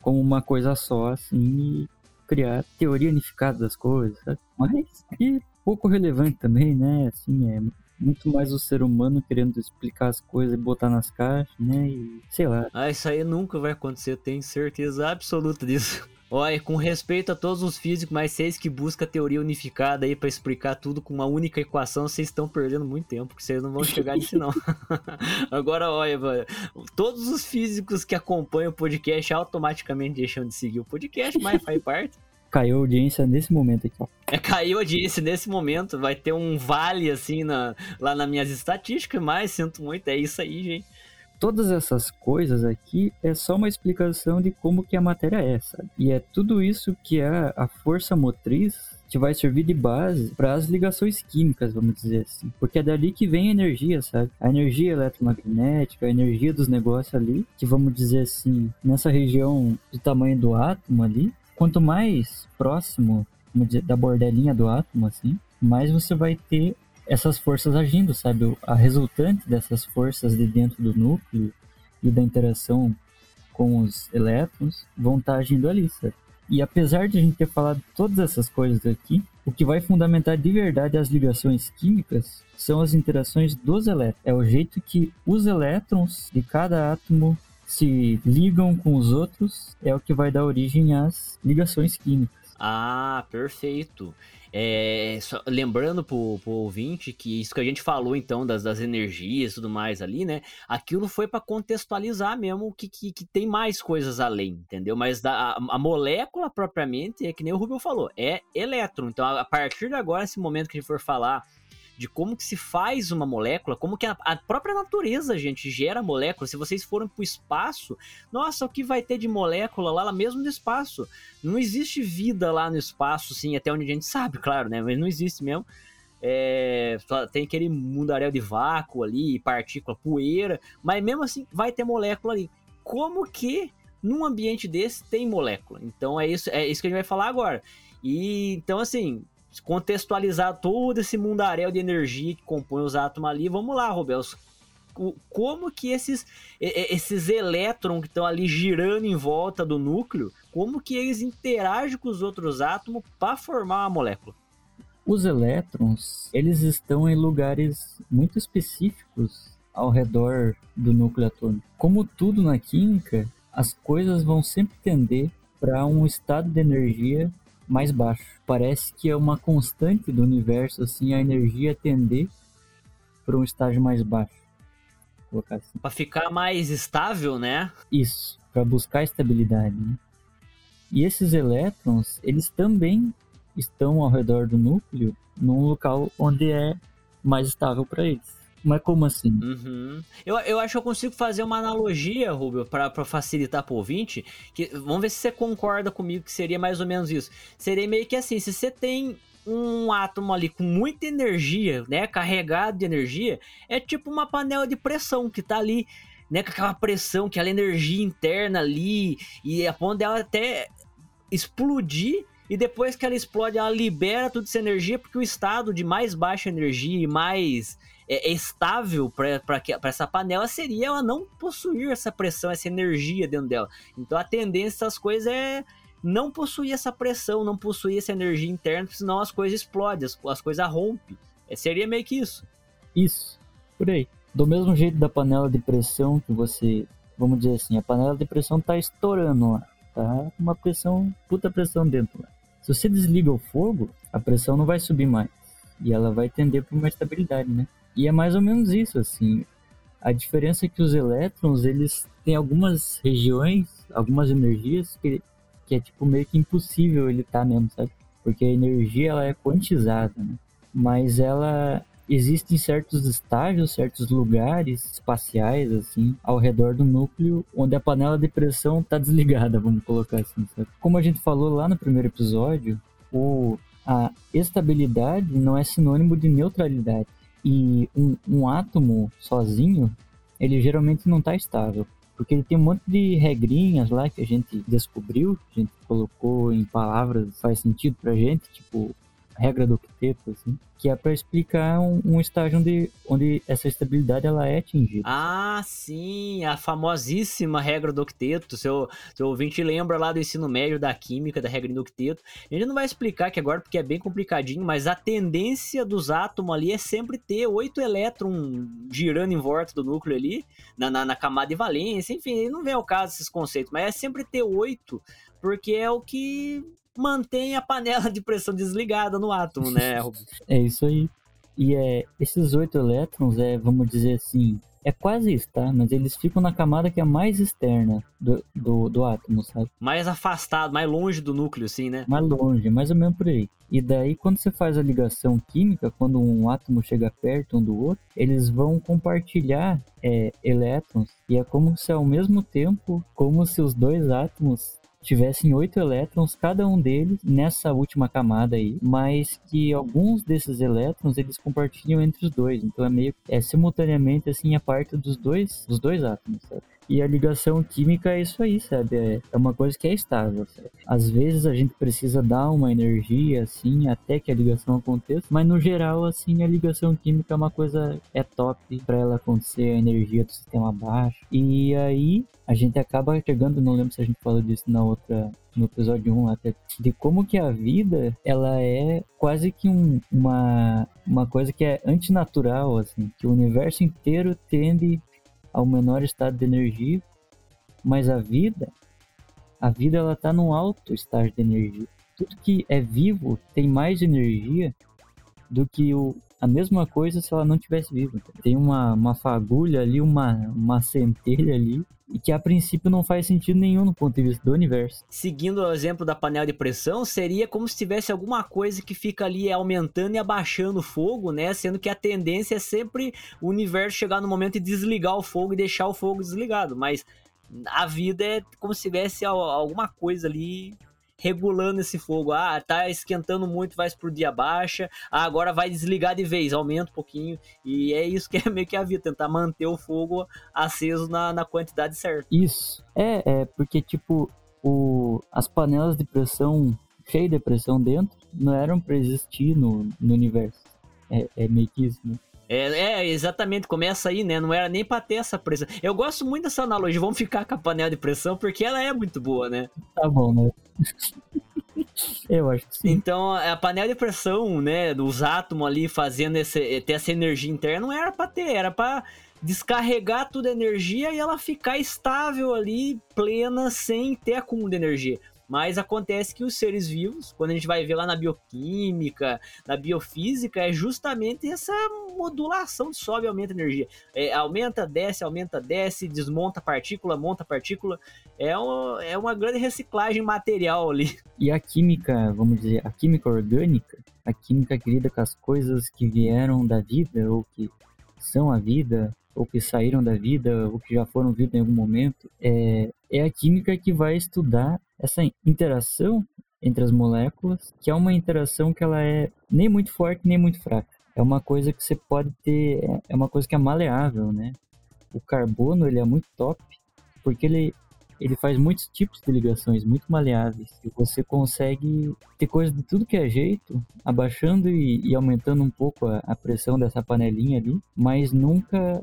como uma coisa só, assim, e criar teoria unificada das coisas, sabe? Mas que pouco relevante também, né? Assim, é muito mais o ser humano querendo explicar as coisas e botar nas caixas, né? E sei lá. Ah, isso aí nunca vai acontecer, eu tenho certeza absoluta disso. Olha, com respeito a todos os físicos, mas vocês que buscam a teoria unificada aí para explicar tudo com uma única equação, vocês estão perdendo muito tempo, porque vocês não vão chegar nisso não. Agora, olha, mano, todos os físicos que acompanham o podcast automaticamente deixam de seguir o podcast, mas faz parte. Caiu a audiência nesse momento aqui, ó. É, caiu a audiência nesse momento, vai ter um vale assim na, lá nas minhas estatísticas, mas sinto muito, é isso aí, gente todas essas coisas aqui é só uma explicação de como que a matéria é, sabe? E é tudo isso que é a força motriz que vai servir de base para as ligações químicas, vamos dizer assim. Porque é dali que vem a energia, sabe? A energia eletromagnética, a energia dos negócios ali, que vamos dizer assim, nessa região do tamanho do átomo ali, quanto mais próximo dizer, da bordelinha do átomo, assim, mais você vai ter essas forças agindo, sabe? A resultante dessas forças de dentro do núcleo e da interação com os elétrons vão estar tá agindo ali, sabe? E apesar de a gente ter falado todas essas coisas aqui, o que vai fundamentar de verdade as ligações químicas são as interações dos elétrons. É o jeito que os elétrons de cada átomo se ligam com os outros, é o que vai dar origem às ligações químicas. Ah, perfeito. É, só, lembrando pro, pro ouvinte que isso que a gente falou então das, das energias e tudo mais ali, né? Aquilo foi para contextualizar mesmo que, que, que, tem mais coisas além, entendeu? Mas da, a, a, molécula propriamente, é que nem o Rubio falou, é elétron. Então a, a partir de agora, esse momento que a gente for falar de como que se faz uma molécula, como que a, a própria natureza, gente, gera molécula. Se vocês forem para o espaço, nossa, o que vai ter de molécula lá, lá mesmo no espaço? Não existe vida lá no espaço, sim, até onde a gente sabe, claro, né? Mas não existe mesmo. É, tem aquele mundaréu de vácuo ali, partícula, poeira, mas mesmo assim vai ter molécula ali. Como que num ambiente desse tem molécula? Então é isso, é isso que a gente vai falar agora. E então assim, contextualizar todo esse mundaréu de energia que compõe os átomos ali. Vamos lá, Robels. Como que esses, esses elétrons que estão ali girando em volta do núcleo, como que eles interagem com os outros átomos para formar uma molécula? Os elétrons, eles estão em lugares muito específicos ao redor do núcleo atômico. Como tudo na química, as coisas vão sempre tender para um estado de energia mais baixo. Parece que é uma constante do universo, assim, a energia tender para um estágio mais baixo. Assim. Para ficar mais estável, né? Isso, para buscar estabilidade. Né? E esses elétrons, eles também estão ao redor do núcleo, num local onde é mais estável para eles. Mas como assim? Uhum. Eu, eu acho que eu consigo fazer uma analogia, Rubio, para facilitar para o ouvinte. Que, vamos ver se você concorda comigo que seria mais ou menos isso. Seria meio que assim: se você tem um átomo ali com muita energia, né, carregado de energia, é tipo uma panela de pressão que tá ali, né, com aquela pressão, aquela energia interna ali, e a ponto dela até explodir e depois que ela explode, ela libera toda essa energia, porque o estado de mais baixa energia e mais é, é estável para essa panela seria ela não possuir essa pressão, essa energia dentro dela. Então a tendência das coisas é não possuir essa pressão, não possuir essa energia interna, senão as coisas explodem, as, as coisas rompem. É, seria meio que isso. Isso, por aí. Do mesmo jeito da panela de pressão que você, vamos dizer assim, a panela de pressão tá estourando lá, tá uma pressão, puta pressão dentro lá. Se você desliga o fogo, a pressão não vai subir mais e ela vai tender para uma estabilidade, né? E é mais ou menos isso, assim. A diferença é que os elétrons, eles têm algumas regiões, algumas energias que, que é tipo meio que impossível ele estar tá mesmo, sabe? Porque a energia ela é quantizada, né? Mas ela existe em certos estágios, certos lugares espaciais, assim, ao redor do núcleo, onde a panela de pressão está desligada, vamos colocar assim, sabe? Como a gente falou lá no primeiro episódio, o, a estabilidade não é sinônimo de neutralidade. E um, um átomo sozinho, ele geralmente não está estável. Porque ele tem um monte de regrinhas lá que a gente descobriu, a gente colocou em palavras, faz sentido pra gente, tipo regra do octeto, assim, que é para explicar um, um, estágio onde, onde essa estabilidade ela é atingida. Ah, sim, a famosíssima regra do octeto. Seu, seu ouvinte lembra lá do ensino médio da química, da regra do octeto. A gente não vai explicar aqui agora porque é bem complicadinho, mas a tendência dos átomos ali é sempre ter oito elétrons girando em volta do núcleo ali, na, na, na camada de valência, enfim, não vem ao caso esses conceitos, mas é sempre ter oito porque é o que mantém a panela de pressão desligada no átomo, né, Rubens? é isso aí. E é, esses oito elétrons, é, vamos dizer assim, é quase isso, tá? Mas eles ficam na camada que é mais externa do, do, do átomo, sabe? Mais afastado, mais longe do núcleo, assim, né? Mais longe, mais ou menos por aí. E daí, quando você faz a ligação química, quando um átomo chega perto um do outro, eles vão compartilhar é, elétrons. E é como se ao mesmo tempo, como se os dois átomos tivessem oito elétrons, cada um deles nessa última camada aí, mas que alguns desses elétrons eles compartilham entre os dois, então é meio é simultaneamente assim a parte dos dois, dos dois átomos, sabe? E a ligação química é isso aí, sabe? É, é uma coisa que é estável, sabe? Às vezes a gente precisa dar uma energia, assim, até que a ligação aconteça, mas no geral, assim, a ligação química é uma coisa, é top para ela acontecer, a energia do sistema baixa. E aí a gente acaba chegando, não lembro se a gente falou disso na outra, no episódio 1 até, de como que a vida, ela é quase que um, uma, uma coisa que é antinatural, assim, que o universo inteiro tende ao menor estado de energia, mas a vida, a vida ela está num alto estágio de energia. Tudo que é vivo tem mais energia do que o, a mesma coisa se ela não tivesse vivo. Tem uma, uma fagulha ali, uma, uma centelha ali, e que a princípio não faz sentido nenhum no ponto de vista do universo. Seguindo o exemplo da panela de pressão, seria como se tivesse alguma coisa que fica ali aumentando e abaixando o fogo, né? Sendo que a tendência é sempre o universo chegar no momento e desligar o fogo e deixar o fogo desligado, mas a vida é como se tivesse alguma coisa ali regulando esse fogo. Ah, tá esquentando muito, vai explodir a baixa. Ah, agora vai desligar de vez, aumenta um pouquinho. E é isso que é meio que a vida, tentar manter o fogo aceso na, na quantidade certa. Isso. É, é porque, tipo, o, as panelas de pressão, cheias de pressão dentro, não eram para existir no, no universo. É, é meio que isso, né? É, é, exatamente, começa aí, né? Não era nem pra ter essa pressão. Eu gosto muito dessa analogia, vamos ficar com a panela de pressão, porque ela é muito boa, né? Tá bom, né? Eu acho que sim. Então, a panela de pressão, né, dos átomos ali fazendo esse, ter essa energia interna, não era pra ter, era pra descarregar toda a energia e ela ficar estável ali, plena, sem ter acúmulo de energia. Mas acontece que os seres vivos, quando a gente vai ver lá na bioquímica, na biofísica, é justamente essa modulação de sobe e aumenta energia. É, aumenta, desce, aumenta, desce, desmonta partícula, monta partícula. É, um, é uma grande reciclagem material ali. E a química, vamos dizer, a química orgânica, a química que lida com as coisas que vieram da vida ou que são a vida, ou que saíram da vida, ou que já foram vida em algum momento, é, é a química que vai estudar essa interação entre as moléculas, que é uma interação que ela é nem muito forte nem muito fraca. É uma coisa que você pode ter, é uma coisa que é maleável, né? O carbono ele é muito top porque ele ele faz muitos tipos de ligações muito maleáveis e você consegue ter coisas de tudo que é jeito, abaixando e, e aumentando um pouco a, a, pressão dessa panelinha ali, mas nunca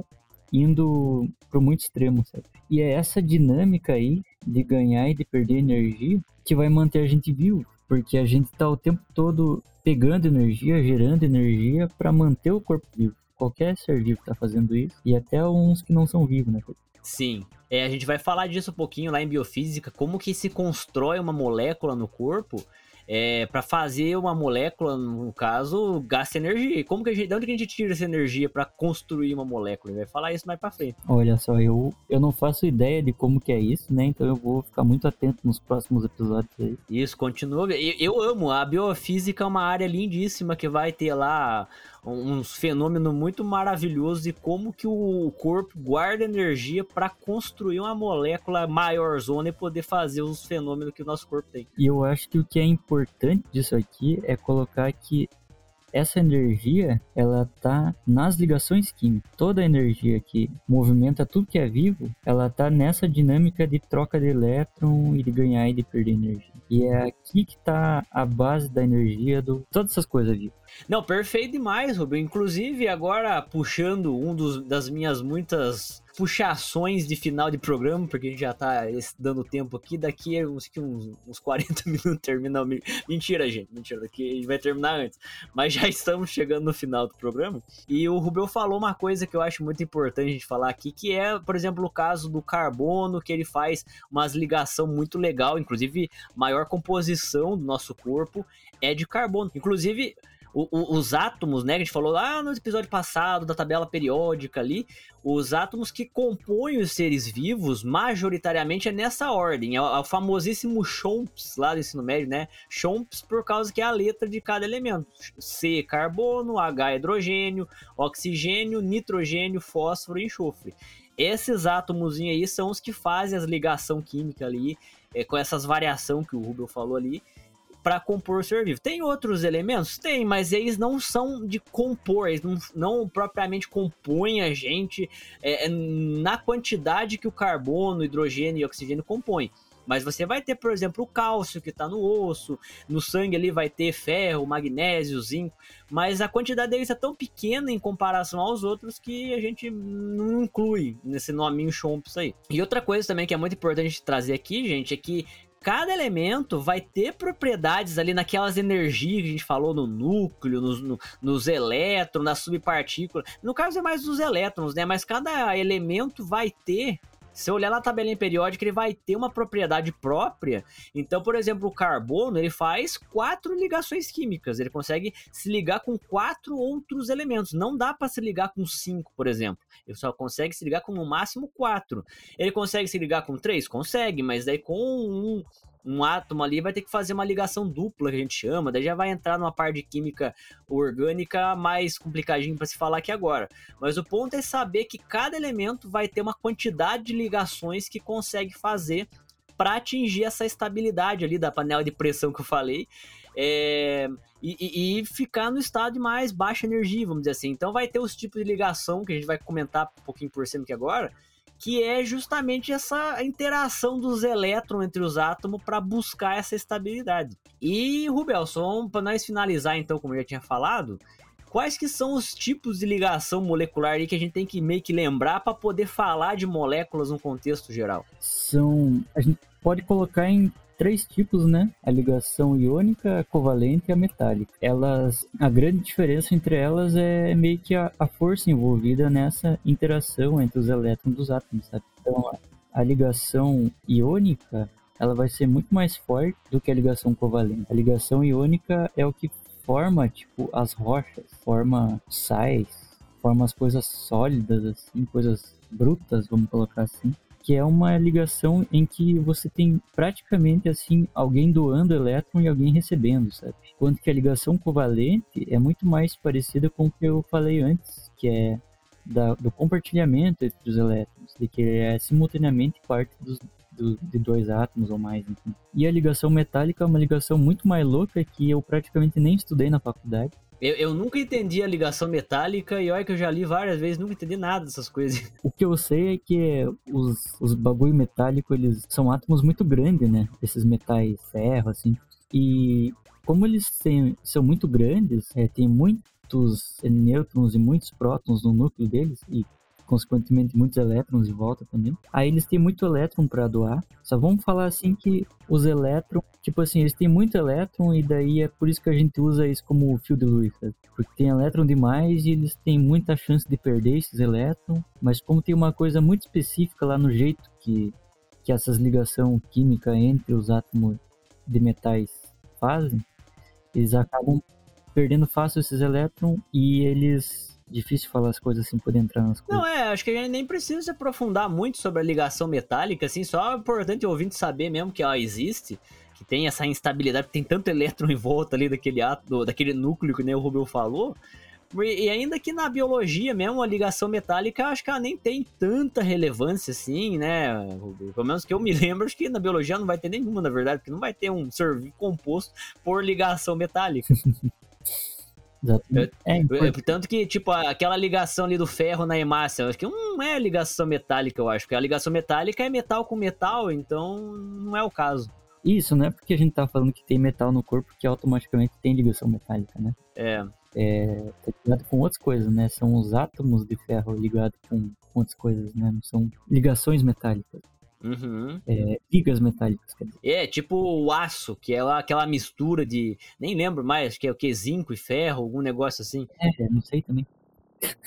indo para muito extremo, sabe? E é essa dinâmica aí de ganhar e de perder energia que vai manter a gente vivo, porque a gente está o tempo todo pegando energia, gerando energia para manter o corpo vivo. Qualquer ser vivo está fazendo isso, e até uns que não são vivos, né? Sim. É, a gente vai falar disso um pouquinho lá em biofísica, como que se constrói uma molécula no corpo é, para fazer uma molécula, no caso, gasta energia. Como que a gente, de onde que a gente tira essa energia para construir uma molécula? Ele vai falar isso mais para frente. Olha só, eu, eu não faço ideia de como que é isso, né? Então eu vou ficar muito atento nos próximos episódios aí. Isso, continua. Eu, eu amo, a biofísica é uma área lindíssima que vai ter lá uns fenômenos muito maravilhosos e como que o corpo guarda energia para construir uma molécula maior zona e poder fazer os fenômenos que o nosso corpo tem. E eu acho que o que é importante disso aqui é colocar que essa energia, ela tá nas ligações químicas. Toda a energia que movimenta tudo que é vivo, ela tá nessa dinâmica de troca de elétron e de ganhar e de perder energia. E é aqui que tá a base da energia do todas essas coisas vivas. Não, perfeito demais, Rubio. Inclusive, agora puxando um dos, das minhas muitas puxações de final de programa, porque a gente já tá dando tempo aqui, daqui uns, uns, uns 40 minutos termina. Mentira, gente, mentira, daqui a gente vai terminar antes. Mas já estamos chegando no final do programa. E o Rubel falou uma coisa que eu acho muito importante a gente falar aqui, que é, por exemplo, o caso do carbono, que ele faz umas ligação muito legal, inclusive maior composição do nosso corpo é de carbono. Inclusive, o, o, os átomos, né, que a gente falou lá no episódio passado da tabela periódica ali, os átomos que compõem os seres vivos, majoritariamente é nessa ordem, é o, é o famosíssimo Chomps lá do ensino médio, né, Chomps por causa que é a letra de cada elemento, C, carbono, H, hidrogênio, oxigênio, nitrogênio, fósforo e enxofre. Esses átomos aí são os que fazem as ligação química ali, é, com essas variação que o Rubel falou ali, para compor o ser vivo. Tem outros elementos? Tem, mas eles não são de compor, eles não, não propriamente compõem a gente é, é na quantidade que o carbono, hidrogênio e oxigênio compõem. Mas você vai ter, por exemplo, o cálcio que está no osso, no sangue ali vai ter ferro, magnésio, zinco, mas a quantidade deles é tão pequena em comparação aos outros que a gente não inclui nesse nominho chomps aí. E outra coisa também que é muito importante trazer aqui, gente, é que cada elemento vai ter propriedades ali naquelas energias que a gente falou no núcleo, nos, no, nos elétrons, nas subpartículas. No caso é mais dos elétrons, né? Mas cada elemento vai ter se eu olhar na tabelinha periódica, ele vai ter uma propriedade própria. Então, por exemplo, o carbono, ele faz quatro ligações químicas. Ele consegue se ligar com quatro outros elementos. Não dá para se ligar com cinco, por exemplo. Ele só consegue se ligar com no máximo quatro. Ele consegue se ligar com três? Consegue, mas daí com um, um átomo ali vai ter que fazer uma ligação dupla, que a gente chama, daí já vai entrar numa parte de química orgânica mais complicadinho para se falar aqui agora. Mas o ponto é saber que cada elemento vai ter uma quantidade de ligações que consegue fazer para atingir essa estabilidade ali da panela de pressão que eu falei. É, e, e, ficar no estado de mais baixa energia, vamos dizer assim. Então vai ter os tipos de ligação que a gente vai comentar um pouquinho por cima aqui agora, que é justamente essa interação dos elétrons entre os átomos para buscar essa estabilidade. E, Rubelson, para nós finalizar então, como eu já tinha falado, quais que são os tipos de ligação molecular que a gente tem que meio que lembrar para poder falar de moléculas no contexto geral? São, a gente pode colocar em três tipos, né? A ligação iônica, a covalente e a metálica. Elas, a grande diferença entre elas é meio que a, a força envolvida nessa interação entre os elétrons dos átomos, sabe? Então, a, a ligação iônica, ela vai ser muito mais forte do que a ligação covalente. A ligação iônica é o que forma, tipo, as rochas, forma sais, forma as coisas sólidas, assim, coisas brutas, vamos colocar assim que é uma ligação em que você tem praticamente assim alguém doando elétron e alguém recebendo, sabe? Quanto que a ligação covalente é muito mais parecida com o que eu falei antes, que é da, do compartilhamento entre os elétrons, de que é simultaneamente parte dos, do, de dois átomos ou mais, enfim. E a ligação metálica é uma ligação muito mais louca que eu praticamente nem estudei na faculdade. Eu, eu, nunca entendi a ligação metálica e olha que eu já li várias vezes, nunca entendi nada dessas coisas. O que eu sei é que os, os bagulho metálico, eles são átomos muito grandes, né? Esses metais ferro, assim. E como eles têm, são muito grandes, é, tem muitos nêutrons e muitos prótons no núcleo deles, e consequentemente muitos elétrons de volta também. Aí eles têm muito elétron para doar. Só vamos falar assim que os elétrons, tipo assim, eles têm muito elétron e daí é por isso que a gente usa isso como fio de luz, sabe? Porque tem elétron demais e eles têm muita chance de perder esses elétrons, mas como tem uma coisa muito específica lá no jeito que que essas ligação química entre os átomos de metais fazem, eles acabam perdendo fácil esses elétrons e eles difícil falar as coisas assim, poder entrar nas coisas. Não, é, acho que a gente nem precisa se aprofundar muito sobre a ligação metálica, assim, só é importante o ouvinte saber mesmo que ela existe, que tem essa instabilidade, tem tanto elétron em volta ali daquele átomo, daquele núcleo que nem o Rubel falou. E ainda que na biologia mesmo, a ligação metálica, acho que ela nem tem tanta relevância assim, né? Pelo menos que eu me lembro, acho que na biologia não vai ter nenhuma, na verdade, porque não vai ter um ser composto por ligação metálica. Exatamente. É, É, importante. Tanto que, tipo, aquela ligação ali do ferro na hemácia, eu acho que não é ligação metálica, eu acho. Porque a ligação metálica é metal com metal, então não é o caso. Isso, não é porque a gente tá falando que tem metal no corpo que automaticamente tem ligação metálica, né? É. É, tá ligado com outras coisas, né? São os átomos de ferro ligados com outras coisas, né? Não são ligações metálicas. Uhum. É, ligas metálicas, quer dizer. É, tipo o aço, que é lá aquela mistura de. Nem lembro mais, acho que é o que? Zinco e ferro, algum negócio assim. É, não sei também.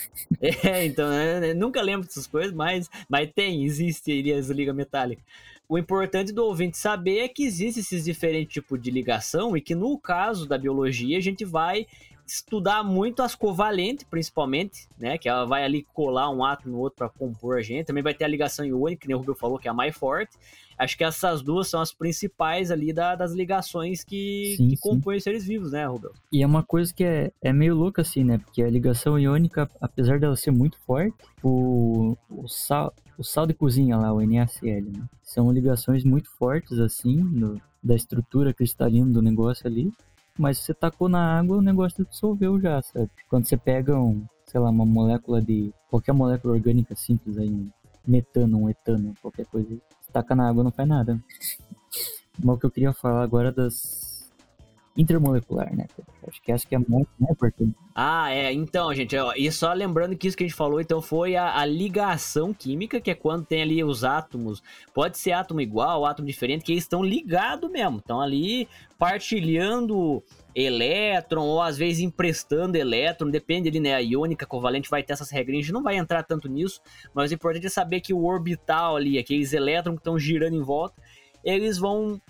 É, então, né, nunca lembro dessas coisas, mas, mas tem, existe aí as ligas metálicas. O importante do ouvinte saber é que existem esses diferentes tipos de ligação e que no caso da biologia a gente vai estudar muito as covalentes, principalmente, né? Que ela vai ali colar um átomo no outro para compor a gente. Também vai ter a ligação iônica, que nem o Rubio falou, que é a mais forte. Acho que essas duas são as principais ali da- das ligações que, Sim, que sim. compõem os seres vivos, né, Rubio? E é uma coisa que é, é meio louca assim, né? Porque a ligação iônica, apesar dela ser muito forte, o, o, sal, o sal de cozinha lá, o NaCl, né? São ligações muito fortes assim, no- da estrutura cristalina do negócio ali. Mas se você tacou na água, o negócio dissolveu já, sabe? Quando você pega um, sei lá, uma molécula de. qualquer molécula orgânica simples aí, um metano, um etano, qualquer coisa. Se taca na água não faz nada. Mas o que eu queria falar agora das intermolecular, né? Acho que essa que é muito né, importante. Ah, é. Então, gente, ó, e só lembrando que isso que a gente falou, então, foi a, a ligação química, que é quando tem ali os átomos. Pode ser átomo igual, átomo diferente, que eles estão ligados mesmo. Estão ali partilhando elétron, ou às vezes emprestando elétron, depende ali, né? A iônica covalente vai ter essas regrinhas, a gente não vai entrar tanto nisso, mas o importante é saber que o orbital ali, aqueles elétrons que estão girando em volta, eles vão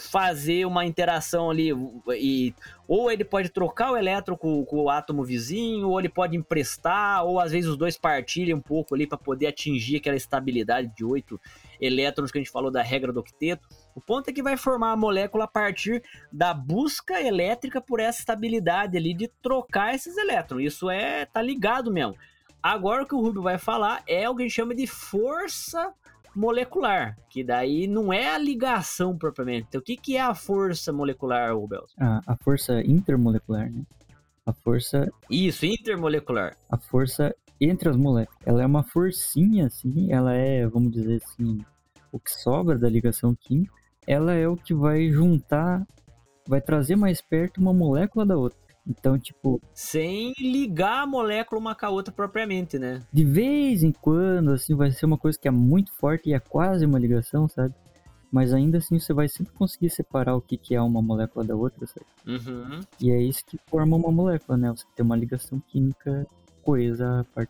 fazer uma interação ali e ou ele pode trocar o elétron com, com o átomo vizinho, ou ele pode emprestar, ou às vezes os dois partilham um pouco ali para poder atingir aquela estabilidade de oito elétrons que a gente falou da regra do octeto. O ponto é que vai formar a molécula a partir da busca elétrica por essa estabilidade ali de trocar esses elétrons. Isso é tá ligado mesmo. Agora o que o Rubio vai falar é o que a gente chama de força molecular, que daí não é a ligação propriamente. Então, o que, que é a força molecular, Rubel? A, a força intermolecular, né? A força, Isso, intermolecular. a força entre as moléculas. Ela é uma forcinha, assim, ela é, vamos dizer assim, o que sobra da ligação química. Ela é o que vai juntar, vai trazer mais perto uma molécula da outra. Então, tipo, Sem ligar a molécula uma com a outra propriamente, né? de vez em quando, assim, vai ser uma coisa que é muito forte e é quase uma ligação, sabe? Mas ainda assim você vai sempre conseguir separar o que, que é uma molécula da outra, sabe? Uhum. E é isso que forma uma molécula, né? Você tem uma ligação química coesa, par-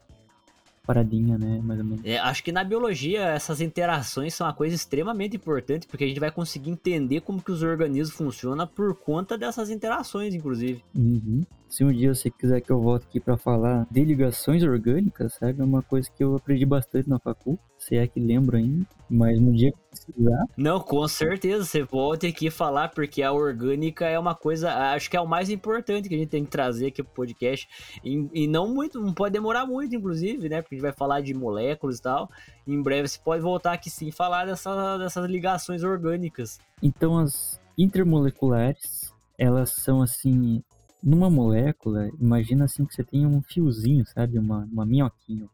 paradinha, né? Mais ou menos. É, acho que na biologia essas interações são uma coisa extremamente importante, porque a gente vai conseguir entender como que os organismos funcionam por conta dessas interações, inclusive. Uhum. Se um dia você quiser que eu volte aqui pra falar de ligações orgânicas, sabe? É uma coisa que eu aprendi bastante na facul, se é que lembro ainda. Mas no dia que precisar, Não, com certeza, você volta aqui falar, porque a orgânica é uma coisa, acho que é o mais importante que a gente tem que trazer aqui pro podcast. E, e não muito, não pode demorar muito, inclusive, né? Porque a gente vai falar de moléculas e tal. Em breve você pode voltar aqui sim e falar dessa, dessas ligações orgânicas. Então as intermoleculares, elas são assim, numa molécula, imagina assim que você tem um fiozinho, sabe? Uma, uma minhoquinha,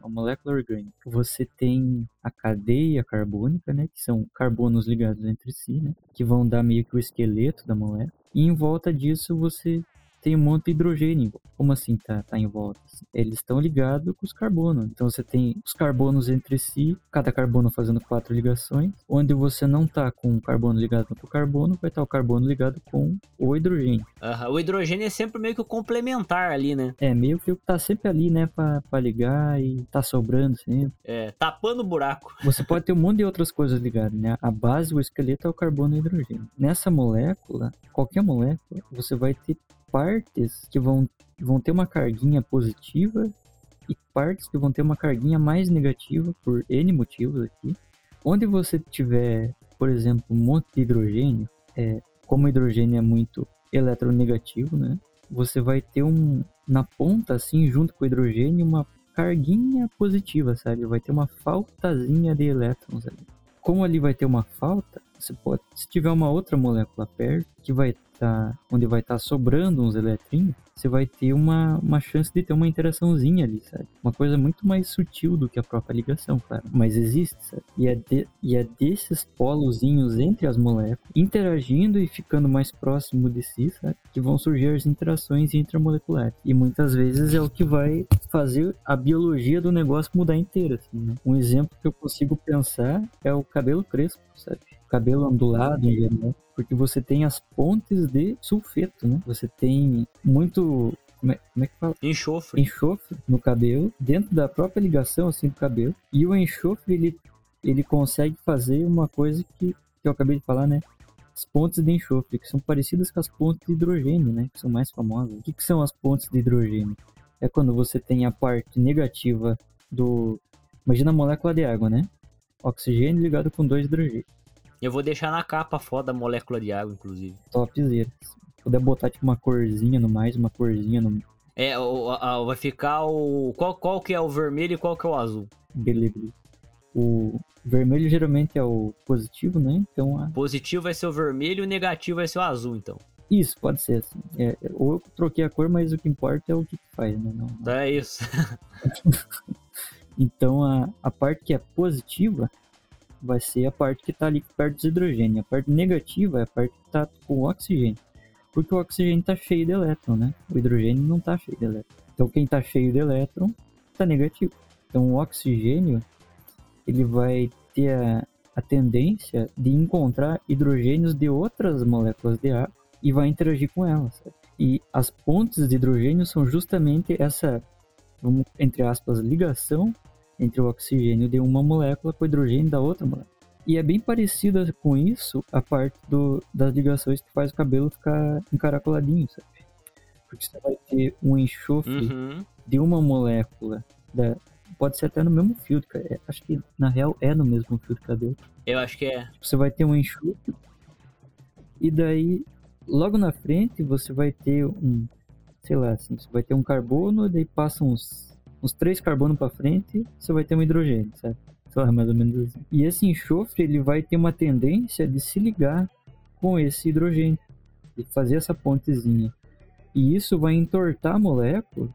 uma molécula orgânica. Você tem a cadeia carbônica, né? Que são carbonos ligados entre si, né? Que vão dar meio que o esqueleto da molécula. E em volta disso você tem um monte de hidrogênio. Como assim tá, tá em volta? Eles estão ligados com os carbonos. Então você tem os carbonos entre si, cada carbono fazendo quatro ligações. Onde você não tá com o carbono ligado com o carbono, vai estar o carbono ligado com o hidrogênio. Aham, O hidrogênio é sempre meio que o complementar ali, né? É meio que o que tá sempre ali, né? Pra, pra ligar e tá sobrando sempre. É, tapando o buraco. Você pode ter um monte de outras coisas ligadas, né? A base, o esqueleto é o carbono e o hidrogênio. Nessa molécula, qualquer molécula, você vai ter partes que vão, vão ter uma carguinha positiva e partes que vão ter uma carguinha mais negativa por N motivos aqui. Onde você tiver, por exemplo, um monte de hidrogênio, é, como o hidrogênio é muito eletronegativo, né? Você vai ter um, na ponta, assim, junto com o hidrogênio, uma carguinha positiva, sabe? Vai ter uma faltazinha de elétrons ali. Como ali vai ter uma falta, você pode, se tiver uma outra molécula perto, que vai estar, tá, onde vai estar tá sobrando uns eletrinhos, você vai ter uma, uma chance de ter uma interaçãozinha ali, sabe? Uma coisa muito mais sutil do que a própria ligação, claro. Mas existe, sabe? E é, de, e é desses polozinhos entre as moléculas, interagindo e ficando mais próximo de si, sabe? Que vão surgir as interações intramoleculares. E muitas vezes é o que vai fazer a biologia do negócio mudar inteira, assim, né? Um exemplo que eu consigo pensar é o cabelo crespo, sabe? Cabelo ondulado em porque você tem as pontes de sulfeto, né? Você tem muito como é, como é, que fala? Enxofre. Enxofre no cabelo, dentro da própria ligação assim do cabelo. E o enxofre ele, ele consegue fazer uma coisa que, que eu acabei de falar, né? As pontes de enxofre, que são parecidas com as pontes de hidrogênio, né? Que são mais famosas. O que, que são as pontes de hidrogênio? É quando você tem a parte negativa do. Imagina a molécula de água, né? Oxigênio ligado com dois hidrogênios. Eu vou deixar na capa foda a molécula de água, inclusive. Topzera. Se puder botar tipo uma corzinha no mais, uma corzinha no. É, o, a, vai ficar o. Qual, qual que é o vermelho e qual que é o azul? Beleza. O vermelho geralmente é o positivo, né? Então a... Positivo vai ser o vermelho e o negativo vai ser o azul, então. Isso, pode ser assim. É, ou eu troquei a cor, mas o que importa é o que faz, né? Não, não. É isso. então a, a parte que é positiva vai ser a parte que está ali perto dos hidrogênio. A parte negativa é a parte que está com o oxigênio. Porque o oxigênio está cheio de elétron, né? O hidrogênio não está cheio de elétron. Então quem está cheio de elétron está negativo. Então o oxigênio ele vai ter a, a tendência de encontrar hidrogênios de outras moléculas de ar e vai interagir com elas. E as pontes de hidrogênio são justamente essa, vamos, entre aspas, ligação entre o oxigênio de uma molécula com o hidrogênio da outra molécula. E é bem parecida com isso a parte do, das ligações que faz o cabelo ficar encaracoladinho, sabe? Porque você vai ter um enxofre uhum. de uma molécula, da, pode ser até no mesmo fio, é, acho que na real é no mesmo fio de cabelo. Eu acho que é. Você vai ter um enxofre, e daí logo na frente você vai ter um, sei lá, assim, você vai ter um carbono, daí passa uns uns três carbonos para frente, você vai ter um hidrogênio, certo? Sei lá, mais ou menos assim. E esse enxofre, ele vai ter uma tendência de se ligar com esse hidrogênio, de fazer essa pontezinha. E isso vai entortar a molécula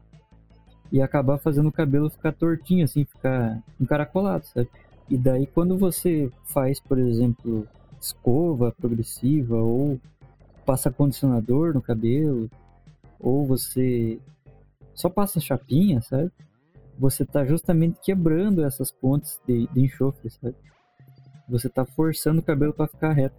e acabar fazendo o cabelo ficar tortinho, assim, ficar encaracolado, sabe? E daí quando você faz, por exemplo, escova progressiva ou passa condicionador no cabelo, ou você só passa chapinha, sabe? Você está justamente quebrando essas pontes de, de enxofre, sabe? Você está forçando o cabelo para ficar reto.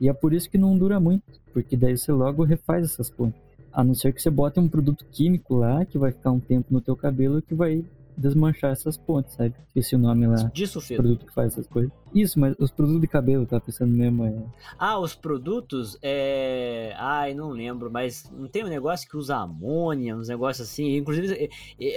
E é por isso que não dura muito, porque daí você logo refaz essas pontes. A não ser que você bote um produto químico lá que vai ficar um tempo no teu cabelo que vai desmanchar essas pontes, sabe? Esqueci o nome lá. Disso, filho. Produto que faz essas coisas. Isso, mas os produtos de cabelo, tá pensando mesmo é... Ah, os produtos, é... Ai, não lembro, mas não tem um negócio que usa amônia, uns negócios assim. Inclusive,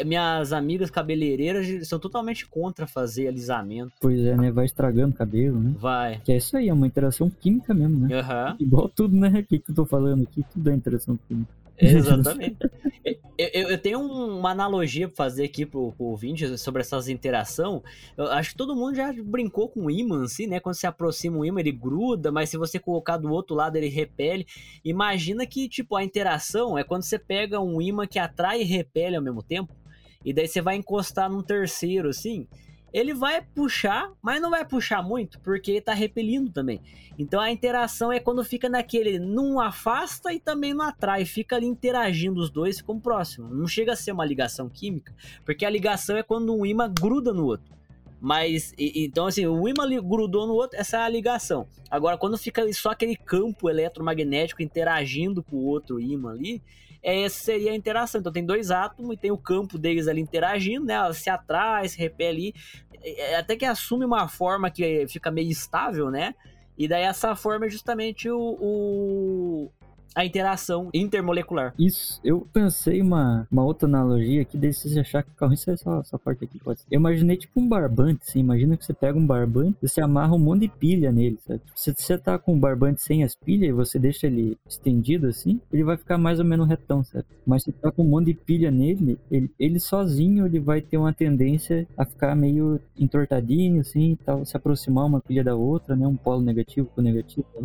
minhas amigas cabeleireiras são totalmente contra fazer alisamento. Pois é, né? Vai estragando o cabelo, né? Vai. Que é isso aí, é uma interação química mesmo, né? Uhum. Igual tudo, né? O que, que eu tô falando aqui, tudo é interação química. Exatamente. eu, eu, tenho uma analogia pra fazer aqui pro, pro ouvinte sobre essas interação. Eu acho que todo mundo já brincou com o imã, assim, né? Quando se aproxima o imã, ele gruda, mas se você colocar do outro lado, ele repele. Imagina que, tipo, a interação é quando você pega um imã que atrai e repele ao mesmo tempo. E daí você vai encostar num terceiro, assim ele vai puxar, mas não vai puxar muito, porque tá repelindo também. Então a interação é quando fica naquele, não afasta e também não atrai, fica ali interagindo os dois, ficam próximos. Não chega a ser uma ligação química, porque a ligação é quando um imã gruda no outro. Mas, e, então assim, o imã grudou no outro, essa é a ligação. Agora, quando fica só aquele campo eletromagnético interagindo com o outro imã ali, é, essa seria a interação. Então tem dois átomos e tem o campo deles ali interagindo, né? Ela se atrai, se repele, é, até que assume uma forma que fica meio estável, né? E daí essa forma é justamente o, o a interação intermolecular. Isso, eu pensei uma, uma outra analogia que daí se achar que carro, isso é só essa parte aqui, pode ser. Eu imaginei tipo um barbante, assim, imagina que você pega um barbante e você amarra um monte de pilha nele, sabe? Se você tá com um barbante sem as pilhas e você deixa ele estendido assim, ele vai ficar mais ou menos retão, sabe? Mas se tá com um monte de pilha nele, ele, ele sozinho ele vai ter uma tendência a ficar meio entortadinho, assim, tal, se aproximar uma pilha da outra, né? Um polo negativo com negativo, tá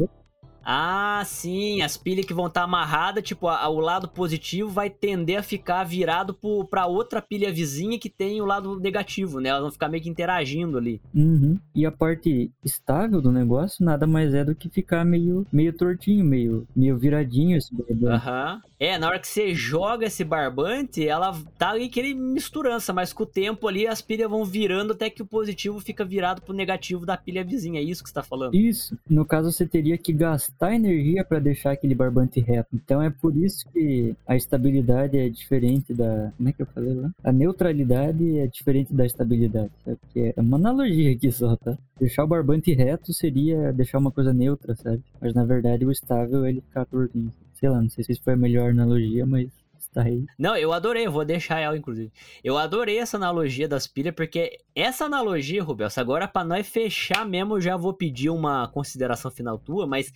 ah, sim, as pilhas que vão estar tá amarradas, tipo, a, a, o lado positivo vai tender a ficar virado para outra pilha vizinha que tem o lado negativo, né? Elas vão ficar meio que interagindo ali. Uhum. E a parte estável do negócio nada mais é do que ficar meio, meio tortinho, meio, meio viradinho esse barbante. Aham. Uhum. É, na hora que você joga esse barbante, ela tá ali aquele misturança, mas com o tempo ali as pilhas vão virando até que o positivo fica virado pro negativo da pilha vizinha. É isso que você tá falando? Isso. No caso, você teria que gastar gastar energia para deixar aquele barbante reto. Então é por isso que a estabilidade é diferente da. Como é que eu falei lá? A neutralidade é diferente da estabilidade. Sabe? Que é uma analogia aqui só, tá? Deixar o barbante reto seria deixar uma coisa neutra, sabe? Mas na verdade o estável ele ficar tortinho. Sei lá, não sei se foi a melhor analogia, mas Tá aí. Não, eu adorei, eu vou deixar ela, inclusive. Eu adorei essa analogia das pilhas, porque essa analogia, Rubens, agora para nós fechar mesmo, já vou pedir uma consideração final tua, mas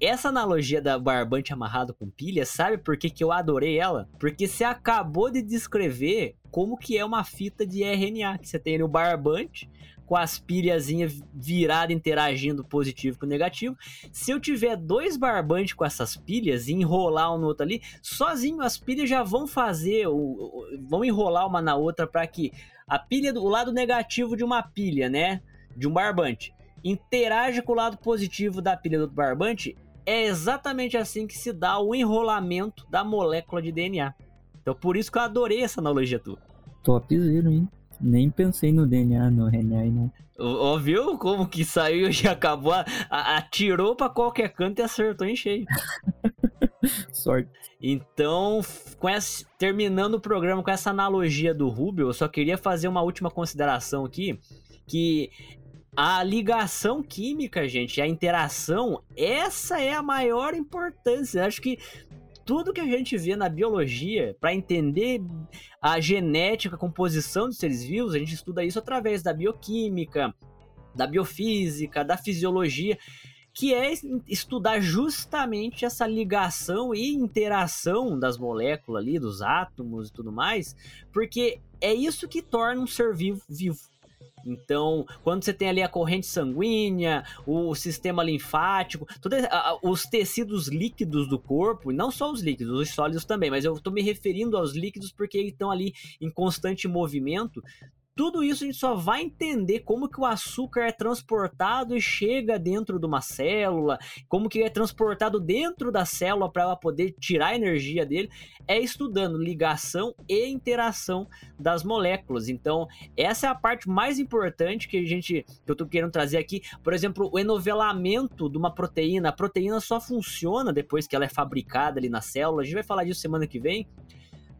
essa analogia da barbante amarrado com pilha, sabe por que, que eu adorei ela? Porque você acabou de descrever como que é uma fita de RNA, que você tem ali o barbante, com as pilhazinhas viradas interagindo positivo com negativo. Se eu tiver dois barbantes com essas pilhas e enrolar um no outro ali, sozinho as pilhas já vão fazer, vão enrolar uma na outra para que a pilha do lado negativo de uma pilha, né, de um barbante, interage com o lado positivo da pilha do outro barbante. É exatamente assim que se dá o enrolamento da molécula de DNA. Então por isso que eu adorei essa analogia tua. Topzera, hein? Nem pensei no DNA, no RNA, não. Ó, viu como que saiu e acabou, a, a, atirou pra qualquer canto e acertou em cheio. Sorte. Então, com essa, terminando o programa com essa analogia do Rubio, eu só queria fazer uma última consideração aqui, que a ligação química, gente, a interação, essa é a maior importância. Acho que tudo que a gente vê na biologia, para entender a genética, a composição dos seres vivos, a gente estuda isso através da bioquímica, da biofísica, da fisiologia, que é estudar justamente essa ligação e interação das moléculas ali, dos átomos e tudo mais, porque é isso que torna um ser vivo vivo. Então, quando você tem ali a corrente sanguínea, o sistema linfático, todos os tecidos líquidos do corpo, não só os líquidos, os sólidos também, mas eu estou me referindo aos líquidos porque eles estão ali em constante movimento, tudo isso a gente só vai entender como que o açúcar é transportado e chega dentro de uma célula, como que é transportado dentro da célula para ela poder tirar a energia dele, é estudando ligação e interação das moléculas. Então, essa é a parte mais importante que a gente que eu estou querendo trazer aqui. Por exemplo, o enovelamento de uma proteína. A proteína só funciona depois que ela é fabricada ali na célula. A gente vai falar disso semana que vem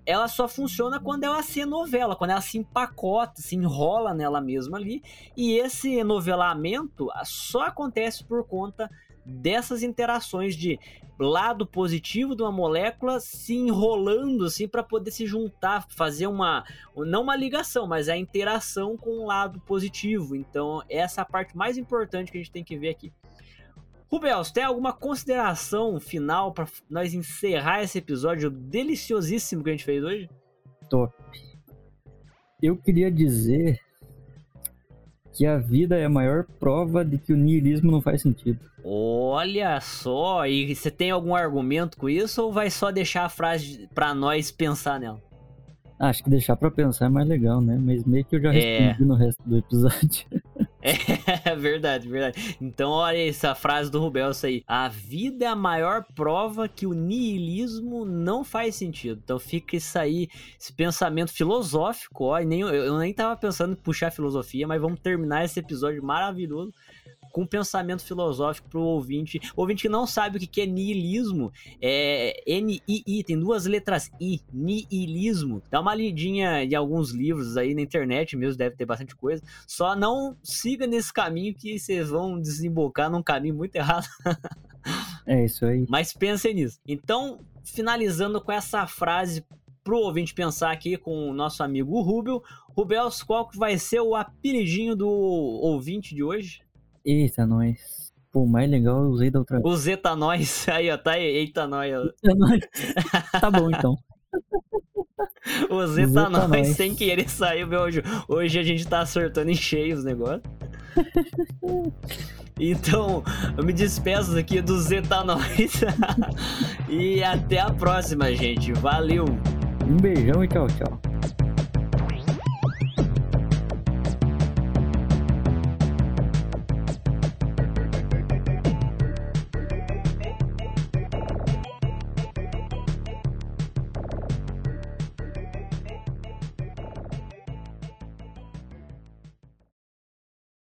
ela só funciona quando ela se novela, quando ela se empacota, se enrola nela mesma ali. E esse novelamento só acontece por conta dessas interações de lado positivo de uma molécula se enrolando assim para poder se juntar, fazer uma não uma ligação, mas a interação com o lado positivo. Então, essa é a parte mais importante que a gente tem que ver aqui. Rubels, tem alguma consideração final para nós encerrar esse episódio deliciosíssimo que a gente fez hoje? Top. Eu queria dizer que a vida é a maior prova de que o niilismo não faz sentido. Olha só, e você tem algum argumento com isso ou vai só deixar a frase para nós pensar nela? Acho que deixar para pensar é mais legal, né? Mas meio que eu já é. respondi é... no resto do episódio. É verdade, verdade. Então, olha essa frase do Rubens aí. A vida é a maior prova que o niilismo não faz sentido. Então fica isso aí, esse pensamento filosófico, ó. Nem, eu nem tava pensando em puxar filosofia, mas vamos terminar esse episódio maravilhoso com um pensamento filosófico para o ouvinte. O ouvinte que não sabe o que é niilismo, é N-I-I, tem duas letras I, niilismo. Dá uma lidinha em alguns livros aí na internet mesmo, deve ter bastante coisa. Só não siga nesse caminho que vocês vão desembocar num caminho muito errado. É isso aí. Mas pensem nisso. Então, finalizando com essa frase pro ouvinte pensar aqui com o nosso amigo Rubel. Rubels, qual que vai ser o apelidinho do ouvinte de hoje? Eita, nós. Pô, o mais legal eu usei da outra vez. O Zeta Nós. Aí, ó, tá aí. Eita, nós. tá bom, então. O Zeta Zeta Nós Nós. sem querer saiu meu hoje. Hoje a gente tá acertando em cheio os negócios. Então, eu me despeço aqui do Zeta Nós. e até a próxima, gente. Valeu! Um beijão e tchau, tchau.